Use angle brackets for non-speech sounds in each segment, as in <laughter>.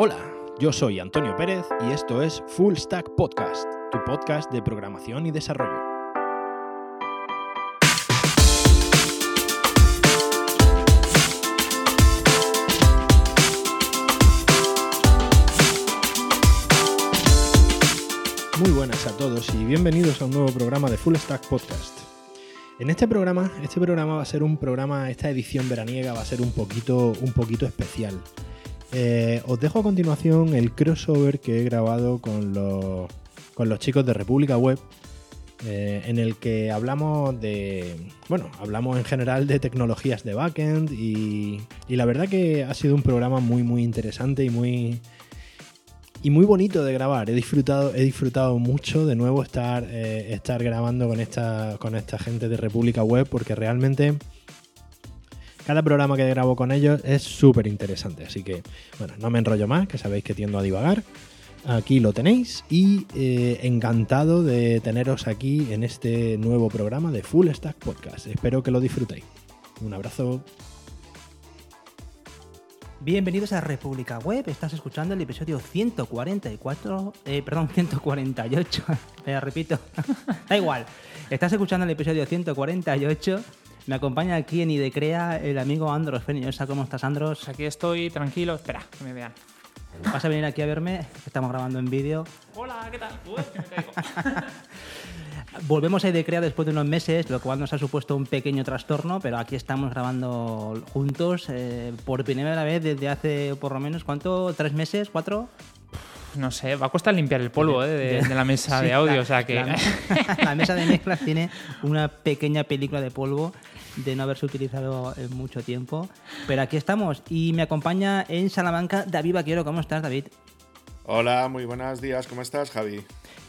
Hola, yo soy Antonio Pérez y esto es Full Stack Podcast, tu podcast de programación y desarrollo. Muy buenas a todos y bienvenidos a un nuevo programa de Full Stack Podcast. En este programa, este programa va a ser un programa, esta edición veraniega va a ser un poquito, un poquito especial. Eh, os dejo a continuación el crossover que he grabado con los, con los chicos de República Web, eh, en el que hablamos de, bueno, hablamos en general de tecnologías de backend y, y la verdad que ha sido un programa muy, muy interesante y muy, y muy bonito de grabar. He disfrutado, he disfrutado mucho de nuevo estar, eh, estar grabando con esta, con esta gente de República Web porque realmente cada programa que grabo con ellos es súper interesante. Así que, bueno, no me enrollo más, que sabéis que tiendo a divagar. Aquí lo tenéis y eh, encantado de teneros aquí en este nuevo programa de Full Stack Podcast. Espero que lo disfrutéis. Un abrazo. Bienvenidos a República Web, estás escuchando el episodio 144, eh, perdón, <laughs> 148, me <laughs> repito, <laughs> da igual, estás escuchando el episodio 148, me acompaña aquí en Idecrea el amigo Andros Feniosa, ¿cómo estás Andros? Aquí estoy tranquilo, espera, que me vean. ¿Vas a venir aquí a verme? Estamos grabando en vídeo. Hola, ¿qué tal? Uy, que me caigo. <laughs> Volvemos a Idecrea después de unos meses, lo cual nos ha supuesto un pequeño trastorno, pero aquí estamos grabando juntos eh, por primera vez desde hace por lo menos, ¿cuánto? ¿Tres meses? ¿Cuatro? No sé, va a costar limpiar el polvo eh, de, de la mesa <laughs> Sí, de audio, la- o sea que... La, <laughs> la mesa de mezclas tiene una pequeña película de polvo de no haberse utilizado en mucho tiempo. Pero aquí estamos y me acompaña en Salamanca David Vaquero. ¿Cómo estás, David? Hola, muy buenos días, ¿cómo estás, Javi?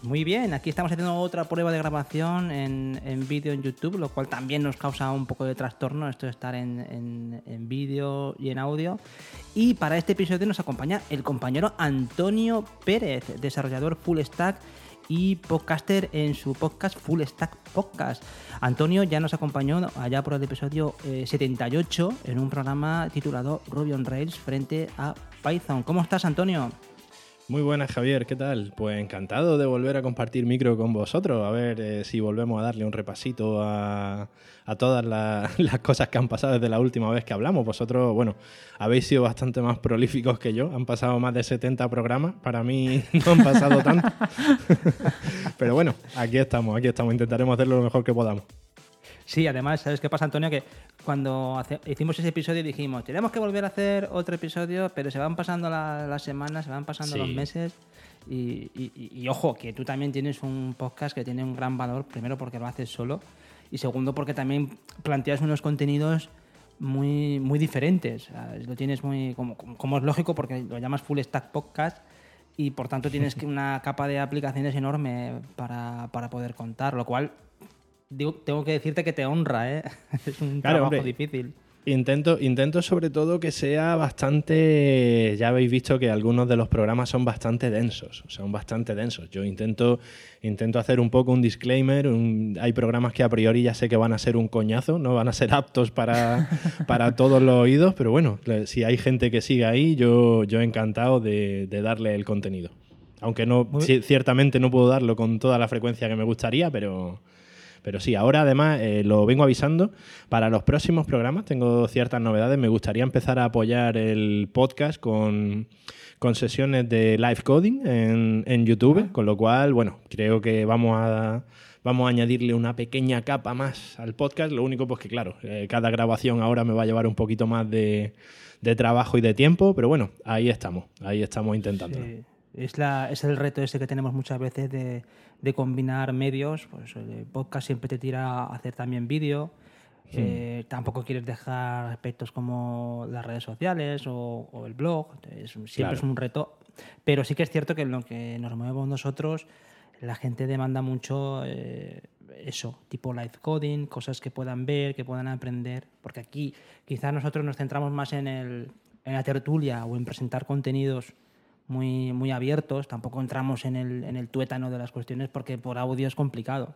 Muy bien, aquí estamos haciendo otra prueba de grabación en, en vídeo en YouTube, lo cual también nos causa un poco de trastorno esto de estar en, en- en vídeo y en audio. Y para este episodio nos acompaña el compañero Antonio Pérez, desarrollador full stack y podcaster en su podcast Full Stack Podcast. Antonio ya nos acompañó allá por el episodio eh, 78 en un programa titulado Ruby on Rails frente a Python. ¿Cómo estás, Antonio? Muy buenas, Javier, ¿qué tal? Pues encantado de volver a compartir micro con vosotros, a ver eh, si volvemos a darle un repasito a, todas la- <laughs> las cosas que han pasado desde la última vez que hablamos. Vosotros, bueno, habéis sido bastante más prolíficos que yo, han pasado más de 70 programas, para mí <laughs> no han pasado tanto. <laughs> Pero bueno, aquí estamos, aquí estamos, intentaremos hacerlo lo mejor que podamos. Sí, además, ¿sabes qué pasa, Antonio? Que cuando hace- hicimos ese episodio dijimos, tenemos que volver a hacer otro episodio, pero se van pasando la- las semanas, se van pasando Sí. los meses. Y, y- y- y ojo, que tú también tienes un podcast que tiene un gran valor, primero porque lo haces solo, y segundo porque también planteas unos contenidos muy, muy diferentes. Lo tienes muy, como, como- es lógico, porque lo llamas Full Stack Podcast, y por tanto tienes <laughs> que una capa de aplicaciones enorme para, para poder contar, lo cual digo, tengo que decirte que te honra, ¿eh? <laughs> Es un Claro, trabajo hombre. difícil. Intento, intento sobre todo que sea bastante. Ya habéis visto que algunos de los programas son bastante densos. Son bastante densos. Yo intento, intento hacer un poco un disclaimer. un- hay programas que a priori ya sé que van a ser un coñazo, no van a ser aptos para, <laughs> para todos los oídos, pero bueno, si hay gente que sigue ahí, yo, yo encantado de, de darle el contenido. Aunque no, ciertamente no puedo darlo con toda la frecuencia que me gustaría, pero. Pero sí, ahora además eh, lo vengo avisando. Para los próximos programas tengo ciertas novedades. Me gustaría empezar a apoyar el podcast con, con sesiones de live coding en, en YouTube, con lo cual, bueno, creo que vamos a, vamos a añadirle una pequeña capa más al podcast. Lo único, pues que claro, eh, cada grabación ahora me va a llevar un poquito más de, de trabajo y de tiempo, pero bueno, ahí estamos, ahí estamos intentando. Sí. Es, la, es el reto ese que tenemos muchas veces de, de combinar medios. Pues el podcast siempre te tira a hacer también vídeo. Eh, tampoco quieres dejar aspectos como las redes sociales o, o el blog. Es siempre Claro. es un reto. Pero sí que es cierto que en lo que nos movemos nosotros, la gente demanda mucho eh, eso, tipo live coding, cosas que puedan ver, que puedan aprender. Porque aquí quizás nosotros nos centramos más en, el, en la tertulia o en presentar contenidos muy, muy abiertos. Tampoco entramos en el, en el tuétano de las cuestiones porque por audio es complicado.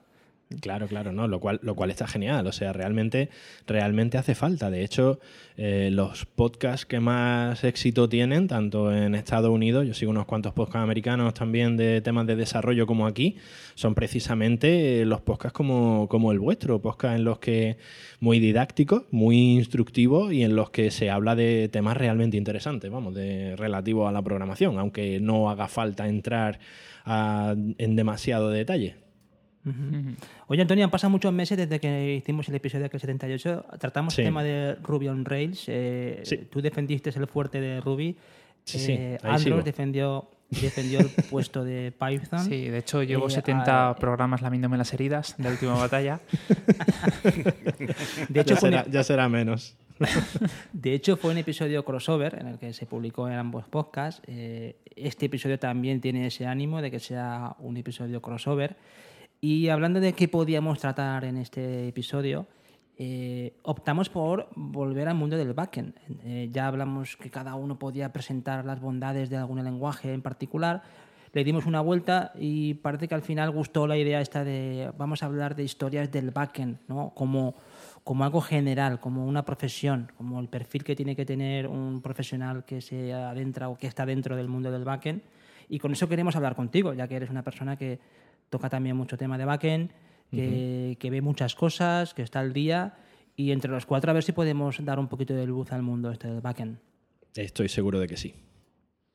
Claro, claro, no, lo cual, lo cual está genial. O sea, realmente, realmente hace falta. De hecho, eh, los podcasts que más éxito tienen, tanto en Estados Unidos, yo sigo unos cuantos podcasts americanos también de temas de desarrollo como aquí, son precisamente eh, los podcasts como, como el vuestro, podcasts en los que muy didácticos, muy instructivos y en los que se habla de temas realmente interesantes, vamos, de relativo a la programación, aunque no haga falta entrar en demasiado detalle. Oye, Antonio, han pasado muchos meses desde que hicimos el episodio aquel 78. Tratamos el tema de Ruby on Rails. Eh, tú defendiste el fuerte de Ruby. Sí, eh, Andros defendió, defendió el <laughs> puesto de Python. Sí, de hecho llevo 70 eh, programas lamiéndome las heridas de la última <laughs> batalla. de hecho, ya será menos. <laughs> De hecho, fue un episodio crossover en el que se publicó en ambos podcasts. Eh, este episodio también tiene ese ánimo de que sea un episodio crossover. Y hablando de qué podíamos tratar en este episodio, eh, optamos por volver al mundo del backend. Eh, ya hablamos que cada uno podía presentar las bondades de algún lenguaje en particular. Le dimos una vuelta y parece que al final gustó la idea esta de vamos a hablar de historias del backend, ¿no? Como como algo general, como una profesión, como el perfil que tiene que tener un profesional que se adentra o que está dentro del mundo del backend. Y con eso queremos hablar contigo, ya que eres una persona que toca también mucho tema de backend, que, que ve muchas cosas, que está al día. Y entre los cuatro a ver si podemos dar un poquito de luz al mundo este del backend. Estoy seguro de que sí.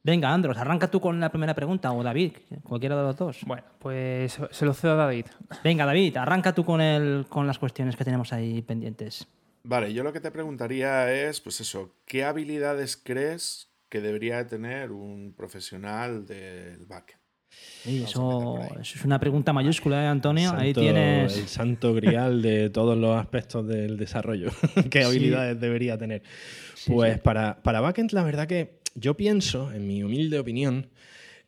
Venga, Andros, arranca tú con la primera pregunta, o David, cualquiera de los dos. Bueno, pues se lo cedo a David. Venga, David, arranca tú con, el, con las cuestiones que tenemos ahí pendientes. Vale, yo lo que te preguntaría es, pues eso, ¿qué habilidades crees que debería tener un profesional del backend? Eso, es una pregunta mayúscula, ¿eh, Antonio? ahí tienes. El santo grial de todos los aspectos del desarrollo. <laughs> ¿Qué habilidades debería tener? pues Para, para backend, la verdad que yo pienso, en mi humilde opinión,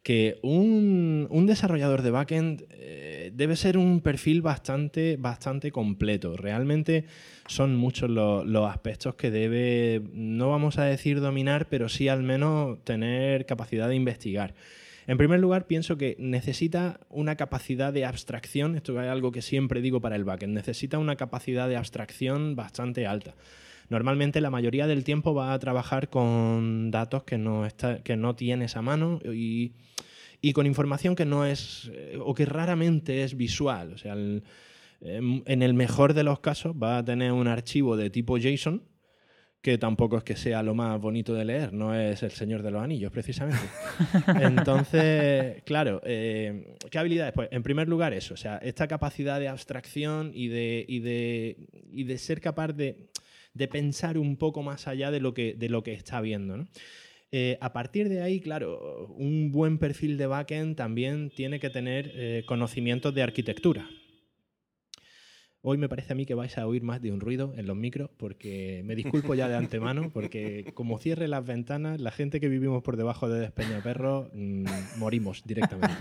que un, desarrollador de backend eh, debe ser un perfil bastante, bastante completo. Realmente son muchos los, aspectos que debe, no vamos a decir dominar, pero sí al menos tener capacidad de investigar. En primer lugar, pienso que necesita una capacidad de abstracción, esto es algo que siempre digo para el backend, necesita una capacidad de abstracción bastante alta. Normalmente la mayoría del tiempo va a trabajar con datos que no, está, que no tienes a mano y, con información que no es eh, o que raramente es visual. O sea, em, en el mejor de los casos va a tener un archivo de tipo JSON que tampoco es que sea lo más bonito de leer, no es el Señor de los Anillos, precisamente. <laughs> Entonces, claro, eh, ¿qué habilidades? Pues, en primer lugar, eso, o sea, esta capacidad de abstracción y de, y de, y de ser capaz de de pensar un poco más allá de lo que, de lo que está viendo. Eh, a partir de ahí, claro, un buen perfil de backend también tiene que tener eh, conocimientos de arquitectura. Hoy me parece a mí que vais a oír más de un ruido en los micros, porque me disculpo ya de antemano, porque como cierre las ventanas, la gente que vivimos por debajo de Despeñaperro mmm, morimos directamente.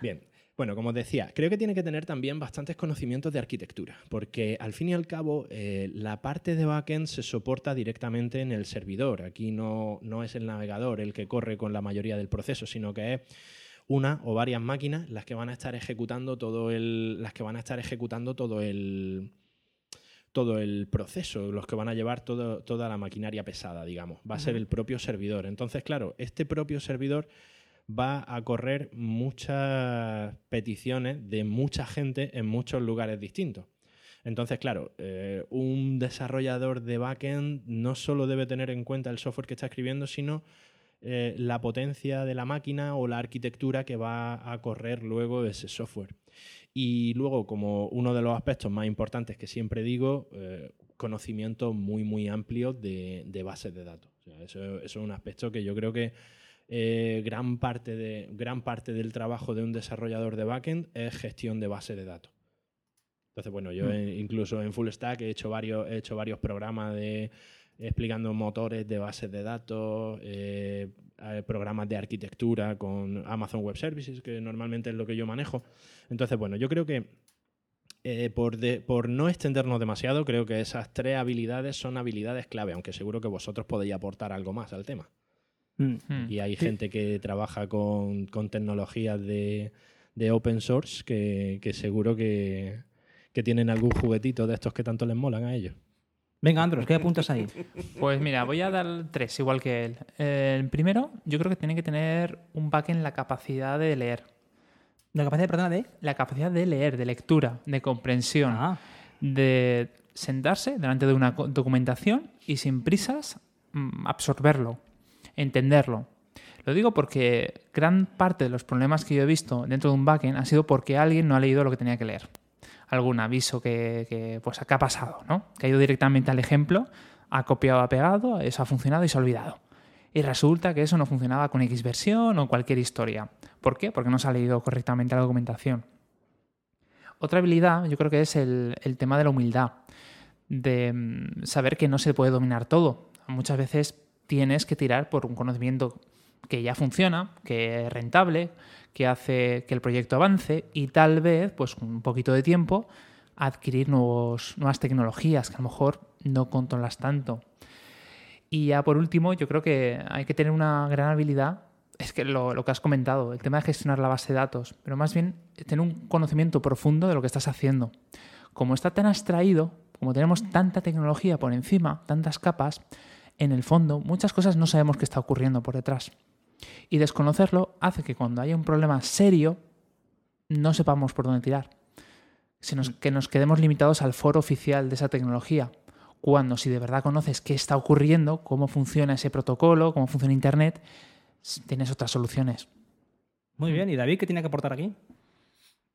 Bien, bueno, como os decía, creo que tiene que tener también bastantes conocimientos de arquitectura, porque al fin y al cabo eh, la parte de backend se soporta directamente en el servidor. Aquí no, no es el navegador el que corre con la mayoría del proceso, sino que es una o varias máquinas las que van a estar ejecutando todo el, las que van a estar ejecutando todo el, todo el proceso, los que van a llevar toda la maquinaria pesada, digamos. Va a ser el propio servidor. Entonces, claro, este propio servidor va a correr muchas peticiones de mucha gente en muchos lugares distintos. Entonces, claro, eh, un desarrollador de backend no solo debe tener en cuenta el software que está escribiendo, sino eh, la potencia de la máquina o la arquitectura que va a correr luego ese software. Y luego, como uno de los aspectos más importantes que siempre digo, eh, conocimiento muy, muy amplio de, bases de datos. eso, es un aspecto que yo creo que eh, gran, parte de, gran parte del trabajo de un desarrollador de backend es gestión de base de datos. Entonces, bueno, yo mm. incluso en Full Stack he hecho varios, he hecho varios programas de explicando motores de bases de datos, eh, programas de arquitectura con Amazon Web Services, que normalmente es lo que yo manejo. Entonces, bueno, yo creo que eh, por, por, no extendernos demasiado, creo que esas tres habilidades son habilidades clave, aunque seguro que vosotros podéis aportar algo más al tema. Mm. Y hay gente que trabaja con, tecnologías de, de open source que, que seguro que, que tienen algún juguetito de estos que tanto les molan a ellos. Venga, Andros, ¿qué apuntas ahí? Pues mira, voy a dar tres, igual que él. El primero, yo creo que tiene que tener un backend la capacidad de leer. ¿La capacidad, perdona, de? La capacidad de leer, de lectura, de comprensión, Ah, de sentarse delante de una documentación y sin prisas mm, absorberlo, entenderlo. Lo digo porque gran parte de los problemas que yo he visto dentro de un backend ha sido porque alguien no ha leído lo que tenía que leer. Algún aviso que, pues, que ha pasado, ¿no? Que ha ido directamente al ejemplo, ha copiado, ha pegado, eso ha funcionado y se ha olvidado. Y resulta que eso no funcionaba con X versión o cualquier historia. ¿Por qué? Porque no se ha leído correctamente la documentación. Otra habilidad, yo creo que es el, el tema de la humildad, de mm, saber que no se puede dominar todo. Muchas veces tienes que tirar por un conocimiento que ya funciona, que es rentable, que hace que el proyecto avance y tal vez, pues con un poquito de tiempo, adquirir nuevos, nuevas tecnologías que a lo mejor no controlas tanto. Y ya por último, yo creo que hay que tener una gran habilidad, es que lo, lo que has comentado, el tema de gestionar la base de datos, pero más bien tener un conocimiento profundo de lo que estás haciendo. Como está tan abstraído, como tenemos tanta tecnología por encima, tantas capas, en el fondo muchas cosas no sabemos qué está ocurriendo por detrás. Y desconocerlo hace que cuando haya un problema serio no sepamos por dónde tirar. Se nos- que nos quedemos limitados al foro oficial de esa tecnología. Cuando si de verdad conoces qué está ocurriendo, cómo funciona ese protocolo, cómo funciona Internet, tienes otras soluciones. muy bien. ¿Y David qué tiene que aportar aquí?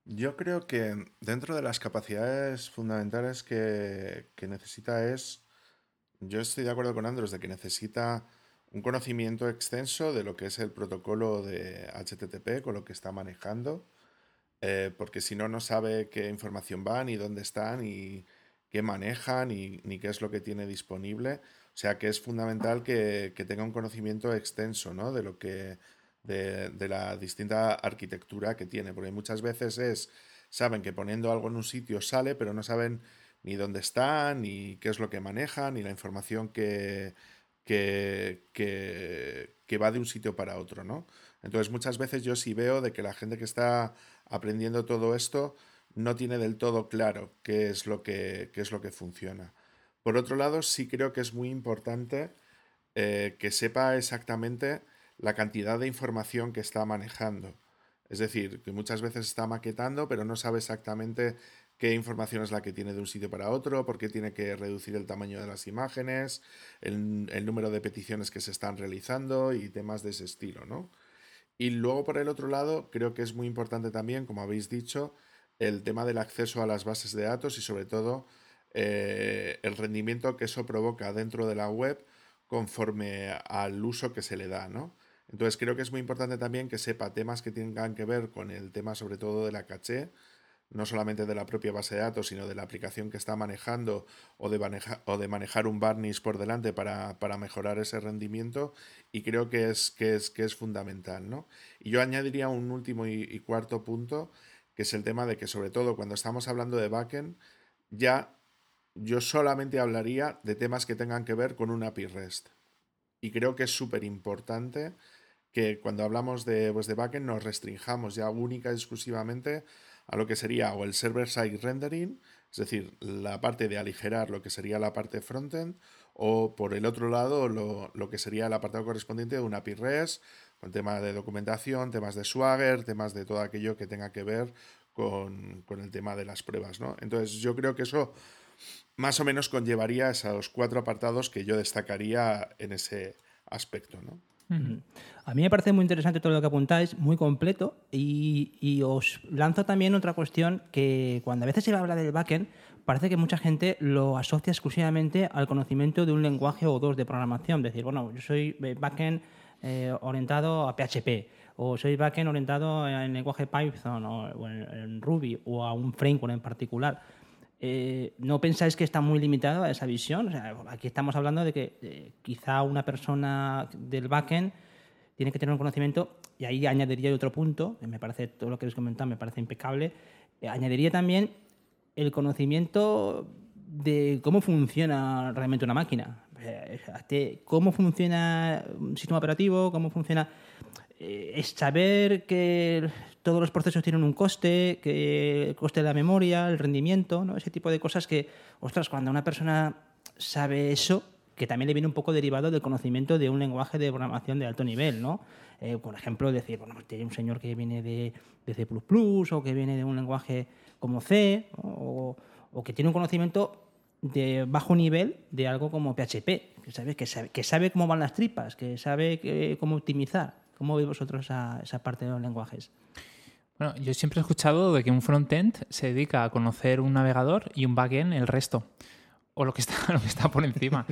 Yo creo que dentro de las capacidades fundamentales que, que necesita es, yo estoy de acuerdo con Andros de que necesita un conocimiento extenso de lo que es el protocolo de HTTP, con lo que está manejando, eh, porque si no, no sabe qué información va, ni dónde está, ni qué maneja, ni, qué es lo que tiene disponible. O sea que es fundamental que, que tenga un conocimiento extenso, ¿no? De lo que, de, de la distinta arquitectura que tiene, porque muchas veces es, saben que poniendo algo en un sitio sale, pero no saben ni dónde está, ni qué es lo que maneja, ni la información que, que, que, va de un sitio para otro, ¿no? Entonces muchas veces yo sí veo de que la gente que está aprendiendo todo esto no tiene del todo claro qué es lo que, qué es lo que funciona. Por otro lado, sí creo que es muy importante eh, que sepa exactamente la cantidad de información que está manejando. Es decir, que muchas veces está maquetando, pero no sabe exactamente qué información es la que tiene de un sitio para otro, por qué tiene que reducir el tamaño de las imágenes, el, número de peticiones que se están realizando y temas de ese estilo, ¿no? Y luego, por el otro lado, creo que es muy importante también, como habéis dicho, el tema del acceso a las bases de datos y sobre todo eh, el rendimiento que eso provoca dentro de la web conforme al uso que se le da, ¿no? Entonces creo que es muy importante también que sepa temas que tengan que ver con el tema sobre todo de la caché, no solamente de la propia base de datos, sino de la aplicación que está manejando o de, o de manejar un varnish por delante para, para, mejorar ese rendimiento y creo que es, que es, que es fundamental. ¿no? Y yo añadiría un último y, y, cuarto punto, que es el tema de que sobre todo cuando estamos hablando de backend, ya yo solamente hablaría de temas que tengan que ver con un API REST. Y creo que es súper importante que cuando hablamos de, pues de backend nos restringamos ya única y exclusivamente a lo que sería o el server-side rendering, es decir, la parte de aligerar lo que sería la parte frontend, o por el otro lado lo, lo que sería el apartado correspondiente de un API REST, con temas de documentación, temas de Swagger, temas de todo aquello que tenga que ver con, con el tema de las pruebas. ¿no? Entonces yo creo que eso más o menos conllevaría esos cuatro apartados que yo destacaría en ese aspecto. ¿no? -huh. A mí me parece muy interesante todo lo que apuntáis, muy completo, y, os lanzo también otra cuestión que cuando a veces se habla del backend, parece que mucha gente lo asocia exclusivamente al conocimiento de un lenguaje o dos de programación. Decir, bueno, yo soy backend eh, orientado a PHP, o soy backend orientado en lenguaje Python, o en Ruby, o a un framework en particular. Eh, ¿No pensáis que está muy limitado a esa visión? Aquí estamos hablando de que eh, quizá una persona del backend tiene que tener un conocimiento, y ahí añadiría otro punto, que me parece, todo lo que les comentado me parece impecable, eh, añadiría también el conocimiento de cómo funciona realmente una máquina. Cómo funciona un sistema operativo, cómo funciona... Es saber que todos los procesos tienen un coste, que el coste de la memoria, el rendimiento, ¿no? ese tipo de cosas que, ostras, cuando una persona sabe eso, que también le viene un poco derivado del conocimiento de un lenguaje de programación de alto nivel, ¿no? Eh, por ejemplo, decir, bueno, tiene un señor que viene de, de, C++ o que viene de un lenguaje como C, o, o, que tiene un conocimiento de bajo nivel de algo como PHP, que sabe, que sabe, que sabe cómo van las tripas, que sabe que, cómo optimizar. ¿Cómo veis vosotros esa, esa parte de los lenguajes? Bueno, yo siempre he escuchado de que un frontend se dedica a conocer un navegador y un backend el resto o lo que está, <laughs> lo que está por encima.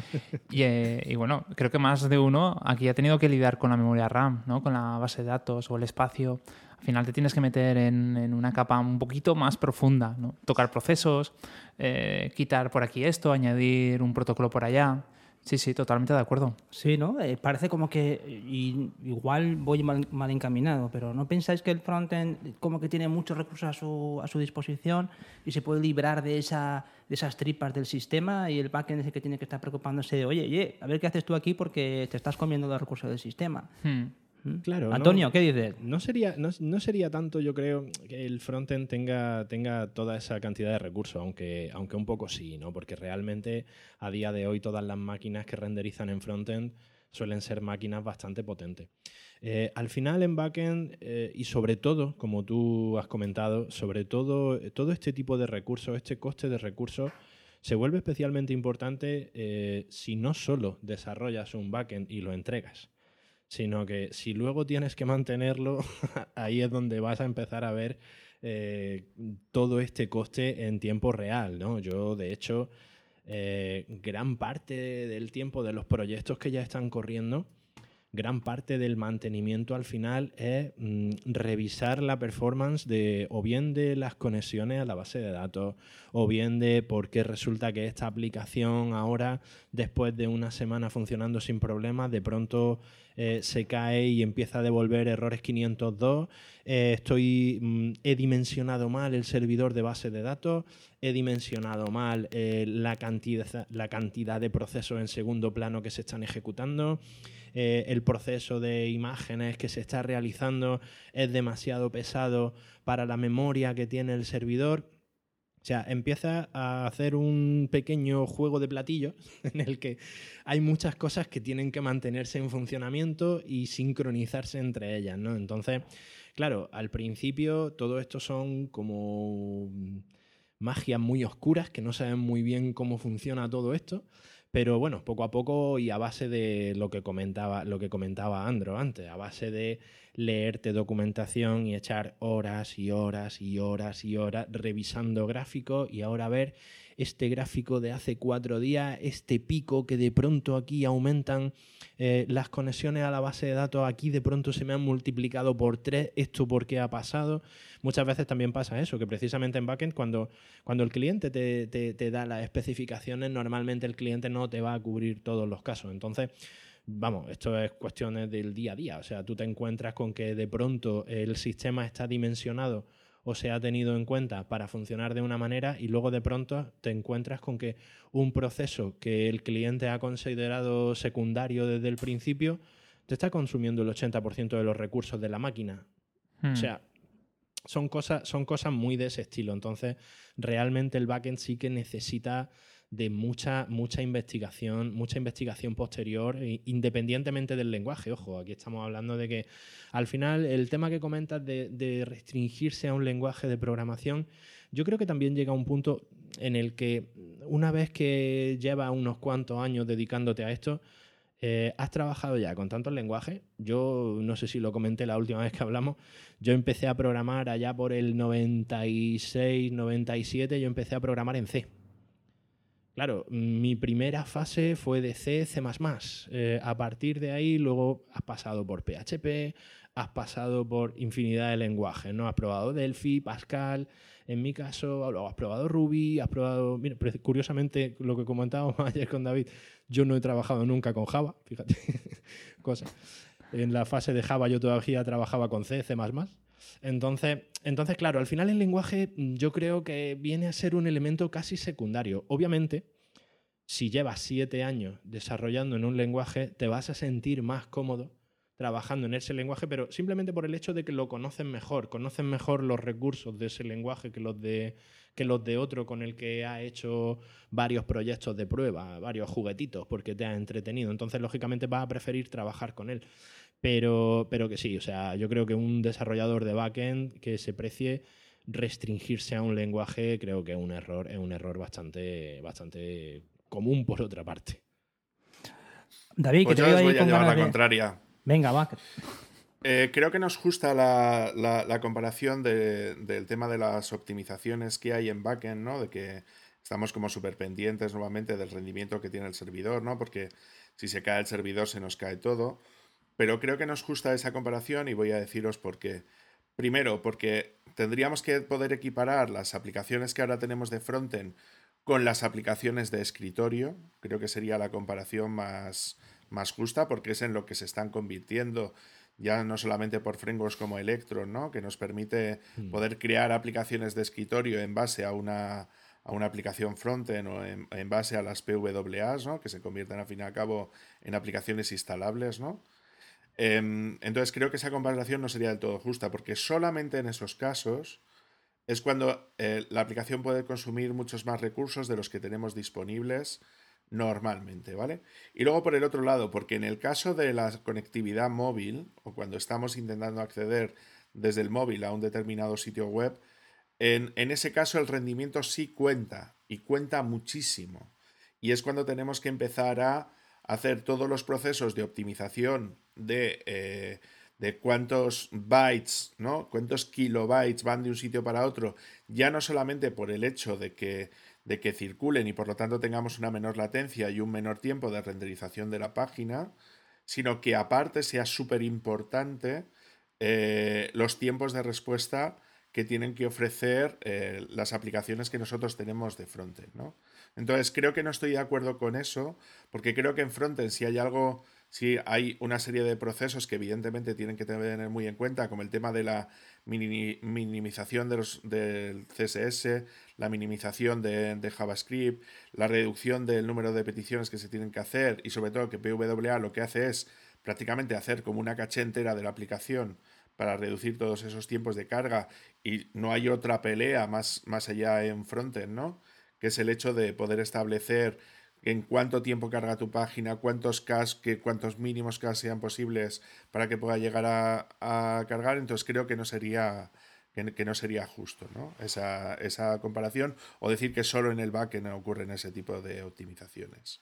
y, eh, y, bueno, creo que más de uno aquí ha tenido que lidiar con la memoria RAM, ¿no? con la base de datos o el espacio. Al final te tienes que meter en, en una capa un poquito más profunda, ¿no? tocar procesos, eh, quitar por aquí esto, añadir un protocolo por allá. Sí, sí, totalmente de acuerdo. Sí, ¿no? Eh, parece como que y, igual voy mal, mal, encaminado, pero ¿no pensáis que el frontend como que tiene muchos recursos a su, a su disposición y se puede librar de, esa, de esas tripas del sistema y el backend es el que tiene que estar preocupándose de, oye, oye, a ver qué haces tú aquí porque te estás comiendo los recursos del sistema? Hmm. Claro. Antonio, no, ¿qué dices? No sería, no, no, sería tanto, yo creo, que el frontend tenga, tenga toda esa cantidad de recursos, aunque, aunque un poco sí, ¿no? Porque realmente a día de hoy todas las máquinas que renderizan en frontend suelen ser máquinas bastante potentes. Eh, al final en backend eh, y sobre todo, como tú has comentado, sobre todo todo este tipo de recursos, este coste de recursos, se vuelve especialmente importante eh, si no solo desarrollas un backend y lo entregas, sino que si luego tienes que mantenerlo, <laughs> ahí es donde vas a empezar a ver eh, todo este coste en tiempo real, ¿no? Yo, de hecho, eh, gran parte del tiempo de los proyectos que ya están corriendo, gran parte del mantenimiento al final es mm, revisar la performance de o bien de las conexiones a la base de datos o bien de por qué resulta que esta aplicación ahora después de una semana funcionando sin problemas de pronto eh, se cae y empieza a devolver errores 502 eh, estoy mm, he dimensionado mal el servidor de base de datos he dimensionado mal eh, la, cantidad, la cantidad de procesos en segundo plano que se están ejecutando eh, el proceso de imágenes que se está realizando es demasiado pesado para la memoria que tiene el servidor. O sea, empieza a hacer un pequeño juego de platillos <laughs> en el que hay muchas cosas que tienen que mantenerse en funcionamiento y sincronizarse entre ellas, ¿no? Entonces, claro, al principio todo esto son como magias muy oscuras que no saben muy bien cómo funciona todo esto. Pero bueno, poco a poco y a base de lo que comentaba, lo que comentaba Andro antes, a base de leerte documentación y echar horas y horas y horas y horas revisando gráficos y ahora ver este gráfico de hace cuatro días, este pico que de pronto aquí aumentan eh, las conexiones a la base de datos, aquí de pronto se me han multiplicado por tres, esto por qué ha pasado. Muchas veces también pasa eso, que precisamente en backend cuando, cuando el cliente te, te, te da las especificaciones, normalmente el cliente no te va a cubrir todos los casos. Entonces, vamos, esto es cuestiones del día a día. O sea, tú te encuentras con que de pronto el sistema está dimensionado o se ha tenido en cuenta para funcionar de una manera y luego de pronto te encuentras con que un proceso que el cliente ha considerado secundario desde el principio te está consumiendo el 80% de los recursos de la máquina. Hmm. O sea, son cosas, son cosas muy de ese estilo. Entonces, realmente el backend sí que necesita de mucha, mucha investigación, mucha investigación posterior, independientemente del lenguaje. Ojo, aquí estamos hablando de que al final el tema que comentas de, de restringirse a un lenguaje de programación, yo creo que también llega a un punto en el que una vez que llevas unos cuantos años dedicándote a esto, eh, has trabajado ya con tantos lenguajes. Yo no sé si lo comenté la última vez que hablamos. Yo empecé a programar allá por el 96, 97. Yo empecé a programar en C. Claro, mi primera fase fue de C, C++. Eh, a partir de ahí, luego has pasado por PHP, has pasado por infinidad de lenguajes, ¿no? Has probado Delphi, Pascal, en mi caso, luego has probado Ruby, has probado... Mira, curiosamente, lo que comentábamos <laughs> ayer con David, yo no he trabajado nunca con Java, fíjate, <laughs> cosa. En la fase de Java yo todavía trabajaba con C, C++. Entonces, entonces, claro, al final el lenguaje mm, yo creo que viene a ser un elemento casi secundario. Obviamente, si llevas siete años desarrollando en un lenguaje, te vas a sentir más cómodo trabajando en ese lenguaje, pero simplemente por el hecho de que lo conocen mejor, conocen mejor los recursos de ese lenguaje que los de, que los de otro con el que ha hecho varios proyectos de prueba, varios juguetitos, porque te ha entretenido. Entonces, lógicamente, vas a preferir trabajar con él. Pero, pero que sí, o sea, yo creo que un desarrollador de backend que se precie restringirse a un lenguaje, creo que es un error, es un error bastante, bastante común por otra parte. David, Pues que yo te os voy a llevar la de- contraria. Venga, va. Eh, creo que nos gusta la, la- la comparación de- del tema de las optimizaciones que hay en backend, ¿no? De que estamos como súper pendientes nuevamente del rendimiento que tiene el servidor, ¿no? Porque si se cae el servidor se nos cae todo. Pero creo que nos gusta esa comparación y voy a deciros por qué. Primero, porque tendríamos que poder equiparar las aplicaciones que ahora tenemos de frontend con las aplicaciones de escritorio. Creo que sería la comparación más, más justa porque es en lo que se están convirtiendo ya no solamente por frameworks como Electron, ¿no? que nos permite poder crear aplicaciones de escritorio en base a una, a una aplicación frontend o en, en base a las PWAs, ¿no? que se convierten al fin y al cabo en aplicaciones instalables. ¿no? Em, entonces creo que esa comparación no sería del todo justa, porque solamente en esos casos es cuando eh, la aplicación puede consumir muchos más recursos de los que tenemos disponibles normalmente, ¿vale? Y luego por el otro lado, porque en el caso de la conectividad móvil, o cuando estamos intentando acceder desde el móvil a un determinado sitio web, en, en ese caso el rendimiento sí cuenta, y cuenta muchísimo. Y es cuando tenemos que empezar a hacer todos los procesos de optimización de, eh, de cuántos bytes, ¿no? Cuántos kilobytes van de un sitio para otro, ya no solamente por el hecho de que, de que circulen y por lo tanto tengamos una menor latencia y un menor tiempo de renderización de la página, sino que aparte sea súper importante eh, los tiempos de respuesta que tienen que ofrecer eh, las aplicaciones que nosotros tenemos de frontend, ¿no? Entonces creo que no estoy de acuerdo con eso, porque creo que en frontend si hay algo, si hay una serie de procesos que evidentemente tienen que tener muy en cuenta, como el tema de la mini- minimización de los, del CSS, la minimización de, de JavaScript, la reducción del número de peticiones que se tienen que hacer y sobre todo que PWA lo que hace es prácticamente hacer como una caché entera de la aplicación para reducir todos esos tiempos de carga y no hay otra pelea más, más allá en frontend, ¿no? Que es el hecho de poder establecer en cuánto tiempo carga tu página, cuántos cas, que cuántos mínimos cas sean posibles para que pueda llegar a, a cargar. Entonces creo que no sería que, no sería justo, ¿no? Esa, esa comparación o decir que solo en el backend ocurren ese tipo de optimizaciones.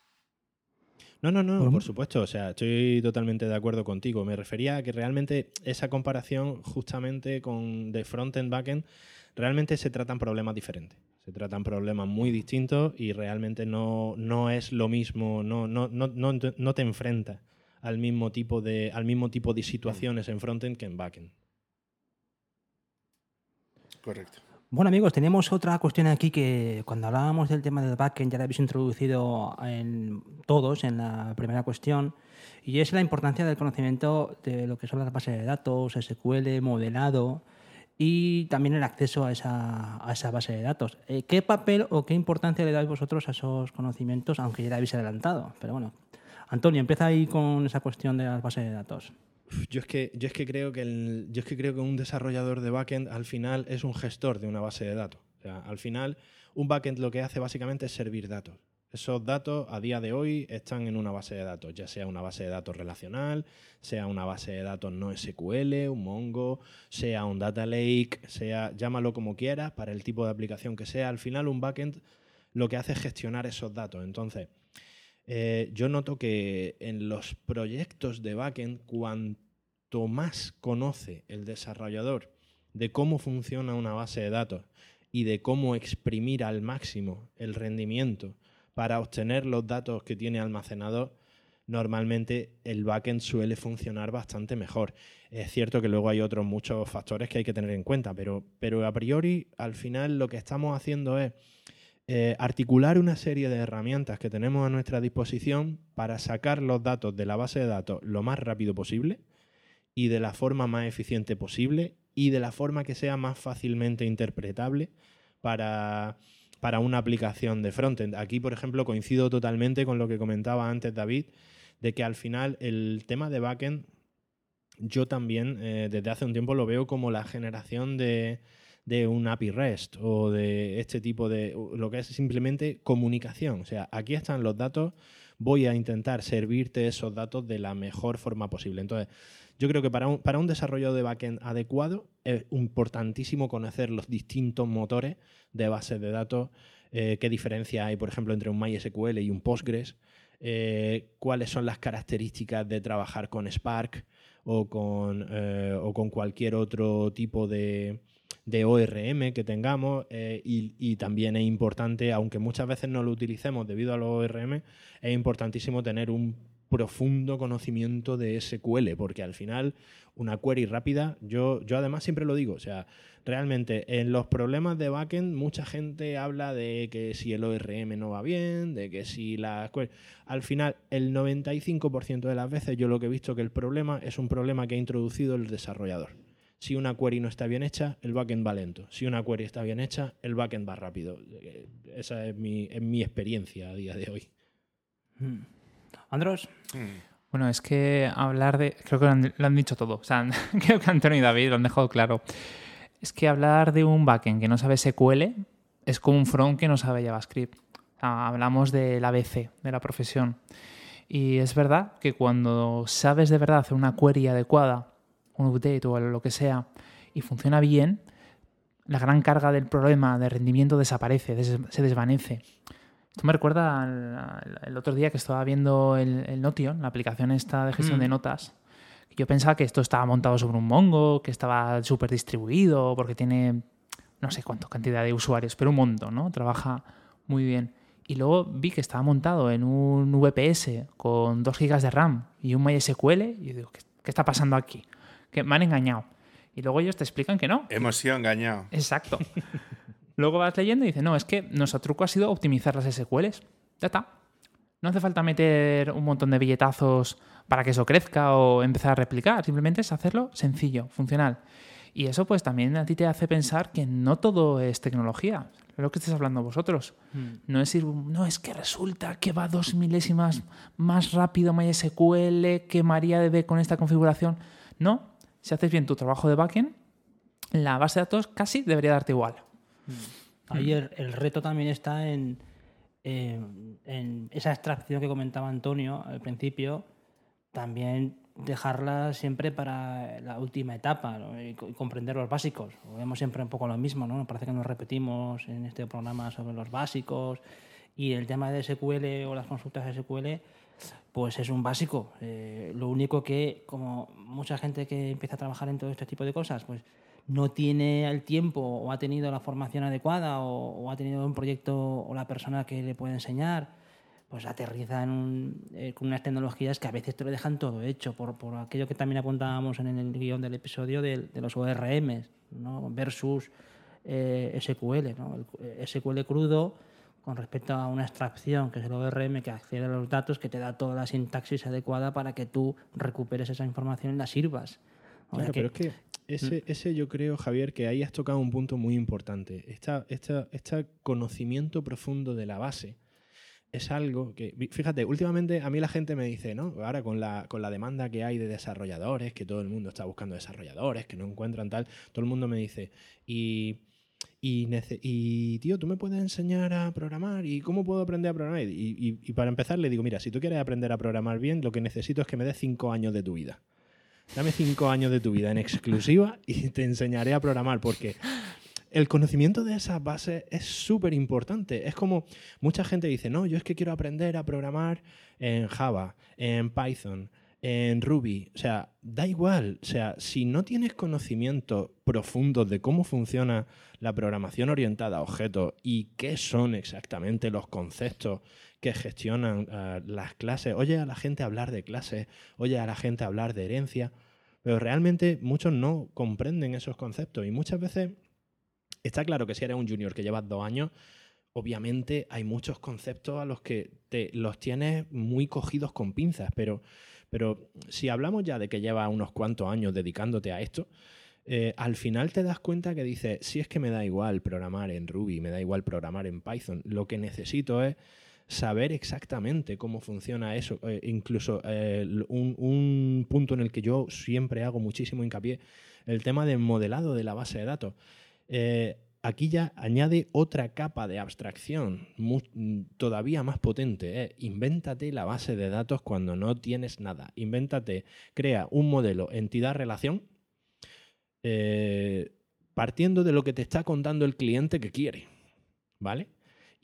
No, no, no, por supuesto. O sea, estoy totalmente de acuerdo contigo. Me refería a que realmente esa comparación justamente con de frontend backend realmente se tratan problemas diferentes. Se tratan problemas muy distintos y realmente no, no es lo mismo, no, no, no, no, no te enfrentas al mismo tipo de, al mismo tipo de situaciones en frontend que en backend. Correcto. Bueno amigos, tenemos otra cuestión aquí que cuando hablábamos del tema del backend ya la habéis introducido en todos en la primera cuestión y es la importancia del conocimiento de lo que son las bases de datos, SQL, modelado y también el acceso a esa, a esa base de datos. Eh, ¿Qué papel o qué importancia le dais vosotros a esos conocimientos, aunque ya la habéis adelantado? Pero bueno, Antonio, empieza ahí con esa cuestión de las bases de datos. Yo es que, yo es que creo que yo es que creo que un desarrollador de backend al final es un gestor de una base de datos. Al final, un backend lo que hace básicamente es servir datos. Esos datos a día de hoy están en una base de datos, ya sea una base de datos relacional, sea una base de datos no SQL, un Mongo, sea un data lake, sea llámalo como quieras, para el tipo de aplicación que sea. Al final, un backend lo que hace es gestionar esos datos. Entonces, eh, yo noto que en los proyectos de backend, cuanto más conoce el desarrollador de cómo funciona una base de datos y de cómo exprimir al máximo el rendimiento para obtener los datos que tiene almacenado, normalmente el backend suele funcionar bastante mejor. Es cierto que luego hay otros muchos factores que hay que tener en cuenta, pero, pero a priori, al final, lo que estamos haciendo es eh, articular una serie de herramientas que tenemos a nuestra disposición para sacar los datos de la base de datos lo más rápido posible y de la forma más eficiente posible y de la forma que sea más fácilmente interpretable para, para una aplicación de frontend. Aquí, por ejemplo, coincido totalmente con lo que comentaba antes David, de que al final el tema de backend yo también eh, desde hace un tiempo lo veo como la generación de, de un API REST o de este tipo de lo que es simplemente comunicación. O sea, aquí están los datos, voy a intentar servirte esos datos de la mejor forma posible. Entonces, yo creo que para un, para un desarrollo de backend adecuado es importantísimo conocer los distintos motores de bases de datos, eh, qué diferencia hay, por ejemplo, entre un MySQL y un Postgres, eh, cuáles son las características de trabajar con Spark o con, eh, cualquier otro tipo de, ORM que tengamos eh, y, también es importante, aunque muchas veces no lo utilicemos debido a los ORM, es importantísimo tener un profundo conocimiento de SQL, porque al final una query rápida, yo, yo además siempre lo digo, o sea, realmente en los problemas de backend mucha gente habla de que si el ORM no va bien, de que si la... Al final, el 95% de las veces yo lo que he visto que el problema es un problema que ha introducido el desarrollador. Si una query no está bien hecha, el backend va lento. Si una query está bien hecha, el backend va rápido. Eh, esa es mi, experiencia a día de hoy. Hmm. Andros. Hmm. Bueno, es que hablar de. Creo que lo han, dicho todo. O sea, <laughs> creo que Antonio y David lo han dejado claro. Es que hablar de un backend que no sabe SQL es como un front que no sabe JavaScript. hablamos del ABC, de la profesión. Y es verdad que cuando sabes de verdad hacer una query adecuada un update o lo que sea y funciona bien, la gran carga del problema de rendimiento desaparece, se desvanece. Esto me recuerda el otro día que estaba viendo el, Notion, la aplicación esta de gestión de mm. notas. Yo pensaba que esto estaba montado sobre un Mongo, que estaba súper distribuido, porque tiene no sé cuánto cantidad de usuarios, pero un montón, ¿no? Trabaja muy bien. Y luego vi que estaba montado en un VPS con 2 GB de RAM y un MySQL. Y yo digo, ¿qué está pasando aquí? que me han engañado. Y luego ellos te explican que no. Hemos sido engañados. Exacto. <laughs> luego vas leyendo y dices, no, es que nuestro truco ha sido optimizar las SQLs. Ya está. No hace falta meter un montón de billetazos para que eso crezca o empezar a replicar. Simplemente es hacerlo sencillo, funcional. Y eso pues también a ti te hace pensar que no todo es tecnología. Es lo que estés hablando vosotros. Hmm. No es ir, no es que resulta que va dos milésimas más rápido MySQL que MariaDB con esta configuración. No, si haces bien tu trabajo de backend, la base de datos casi debería darte igual. Mm. Ahí el, reto también está en, en, esa extracción que comentaba Antonio al principio, también dejarla siempre para la última etapa y, comprender los básicos. Vemos siempre un poco lo mismo, ¿no? Parece que nos repetimos en este programa sobre los básicos y el tema de SQL o las consultas de SQL pues es un básico. Eh, lo único que, como mucha gente que empieza a trabajar en todo este tipo de cosas, pues no tiene el tiempo o ha tenido la formación adecuada o, ha tenido un proyecto o la persona que le puede enseñar, pues aterriza eh, con unas tecnologías que a veces te lo dejan todo hecho, por, aquello que también apuntábamos en el guion del episodio de, los ORM ¿no? versus eh, SQL. ¿no? El SQL crudo con respecto a una extracción, que es el ORM, que accede a los datos, que te da toda la sintaxis adecuada para que tú recuperes esa información y la sirvas. Claro, pero es que ese, ¿Mm? ese, yo creo, Javier, que ahí has tocado un punto muy importante. Este conocimiento profundo de la base es algo que, fíjate, últimamente a mí la gente me dice, ¿no? Ahora con la, con la demanda que hay de desarrolladores, que todo el mundo está buscando desarrolladores, que no encuentran tal, todo el mundo me dice, y y, tío, ¿tú me puedes enseñar a programar? ¿Y cómo puedo aprender a programar? Y, para empezar le digo, mira, si tú quieres aprender a programar bien, lo que necesito es que me des cinco años de tu vida. Dame cinco años de tu vida en exclusiva y te enseñaré a programar porque el conocimiento de esas bases es súper importante. Es como mucha gente dice, no, yo es que quiero aprender a programar en Java, en Python, en Ruby. O sea, da igual. O sea, si no tienes conocimiento profundo de cómo funciona la programación orientada a objetos y qué son exactamente los conceptos que gestionan eh, las clases, oye a la gente hablar de clases, oye a la gente hablar de herencia, pero realmente muchos no comprenden esos conceptos. Y muchas veces está claro que si eres un junior que llevas dos años, obviamente hay muchos conceptos a los que te los tienes muy cogidos con pinzas, pero pero si hablamos ya de que llevas unos cuantos años dedicándote a esto, eh, al final te das cuenta que dices, si es que me da igual programar en Ruby, me da igual programar en Python, lo que necesito es saber exactamente cómo funciona eso. Eh, incluso eh, un, un punto en el que yo siempre hago muchísimo hincapié, el tema del modelado de la base de datos. Eh, aquí ya añade otra capa de abstracción mu- todavía más potente. Invéntate la base de datos cuando no tienes nada. Invéntate, crea un modelo entidad-relación partiendo de lo que te está contando el cliente que quiere. ¿Vale?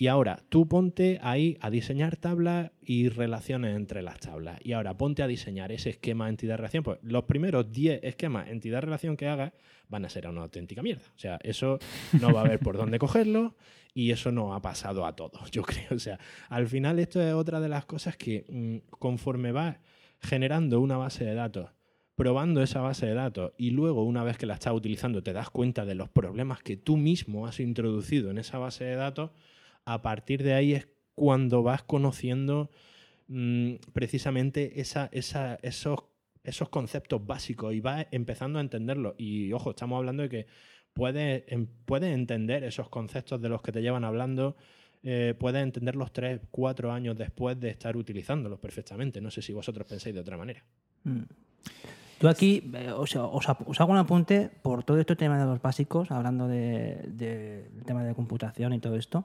Y ahora tú ponte ahí a diseñar tablas y relaciones entre las tablas. Y ahora ponte a diseñar ese esquema entidad-relación. Pues los primeros 10 esquemas entidad-relación que hagas van a ser una auténtica mierda. O sea, eso no va a haber por dónde cogerlo y eso no ha pasado a todos, yo <laughs> creo. O sea, al final esto es otra de las cosas que mm, conforme vas generando una base de datos, probando esa base de datos y luego una vez que la estás utilizando te das cuenta de los problemas que tú mismo has introducido en esa base de datos, a partir de ahí es cuando vas conociendo mm, precisamente esos, esos conceptos básicos y vas empezando a entenderlos. Y ojo, estamos hablando de que puedes, puedes entender esos conceptos de los que te llevan hablando, eh, puedes entenderlos tres, cuatro años después de estar utilizándolos perfectamente. No sé si vosotros pensáis de otra manera. Mm. Yo aquí eh, os, hago un apunte por todo este tema de los básicos, hablando de- de- del tema de computación y todo esto.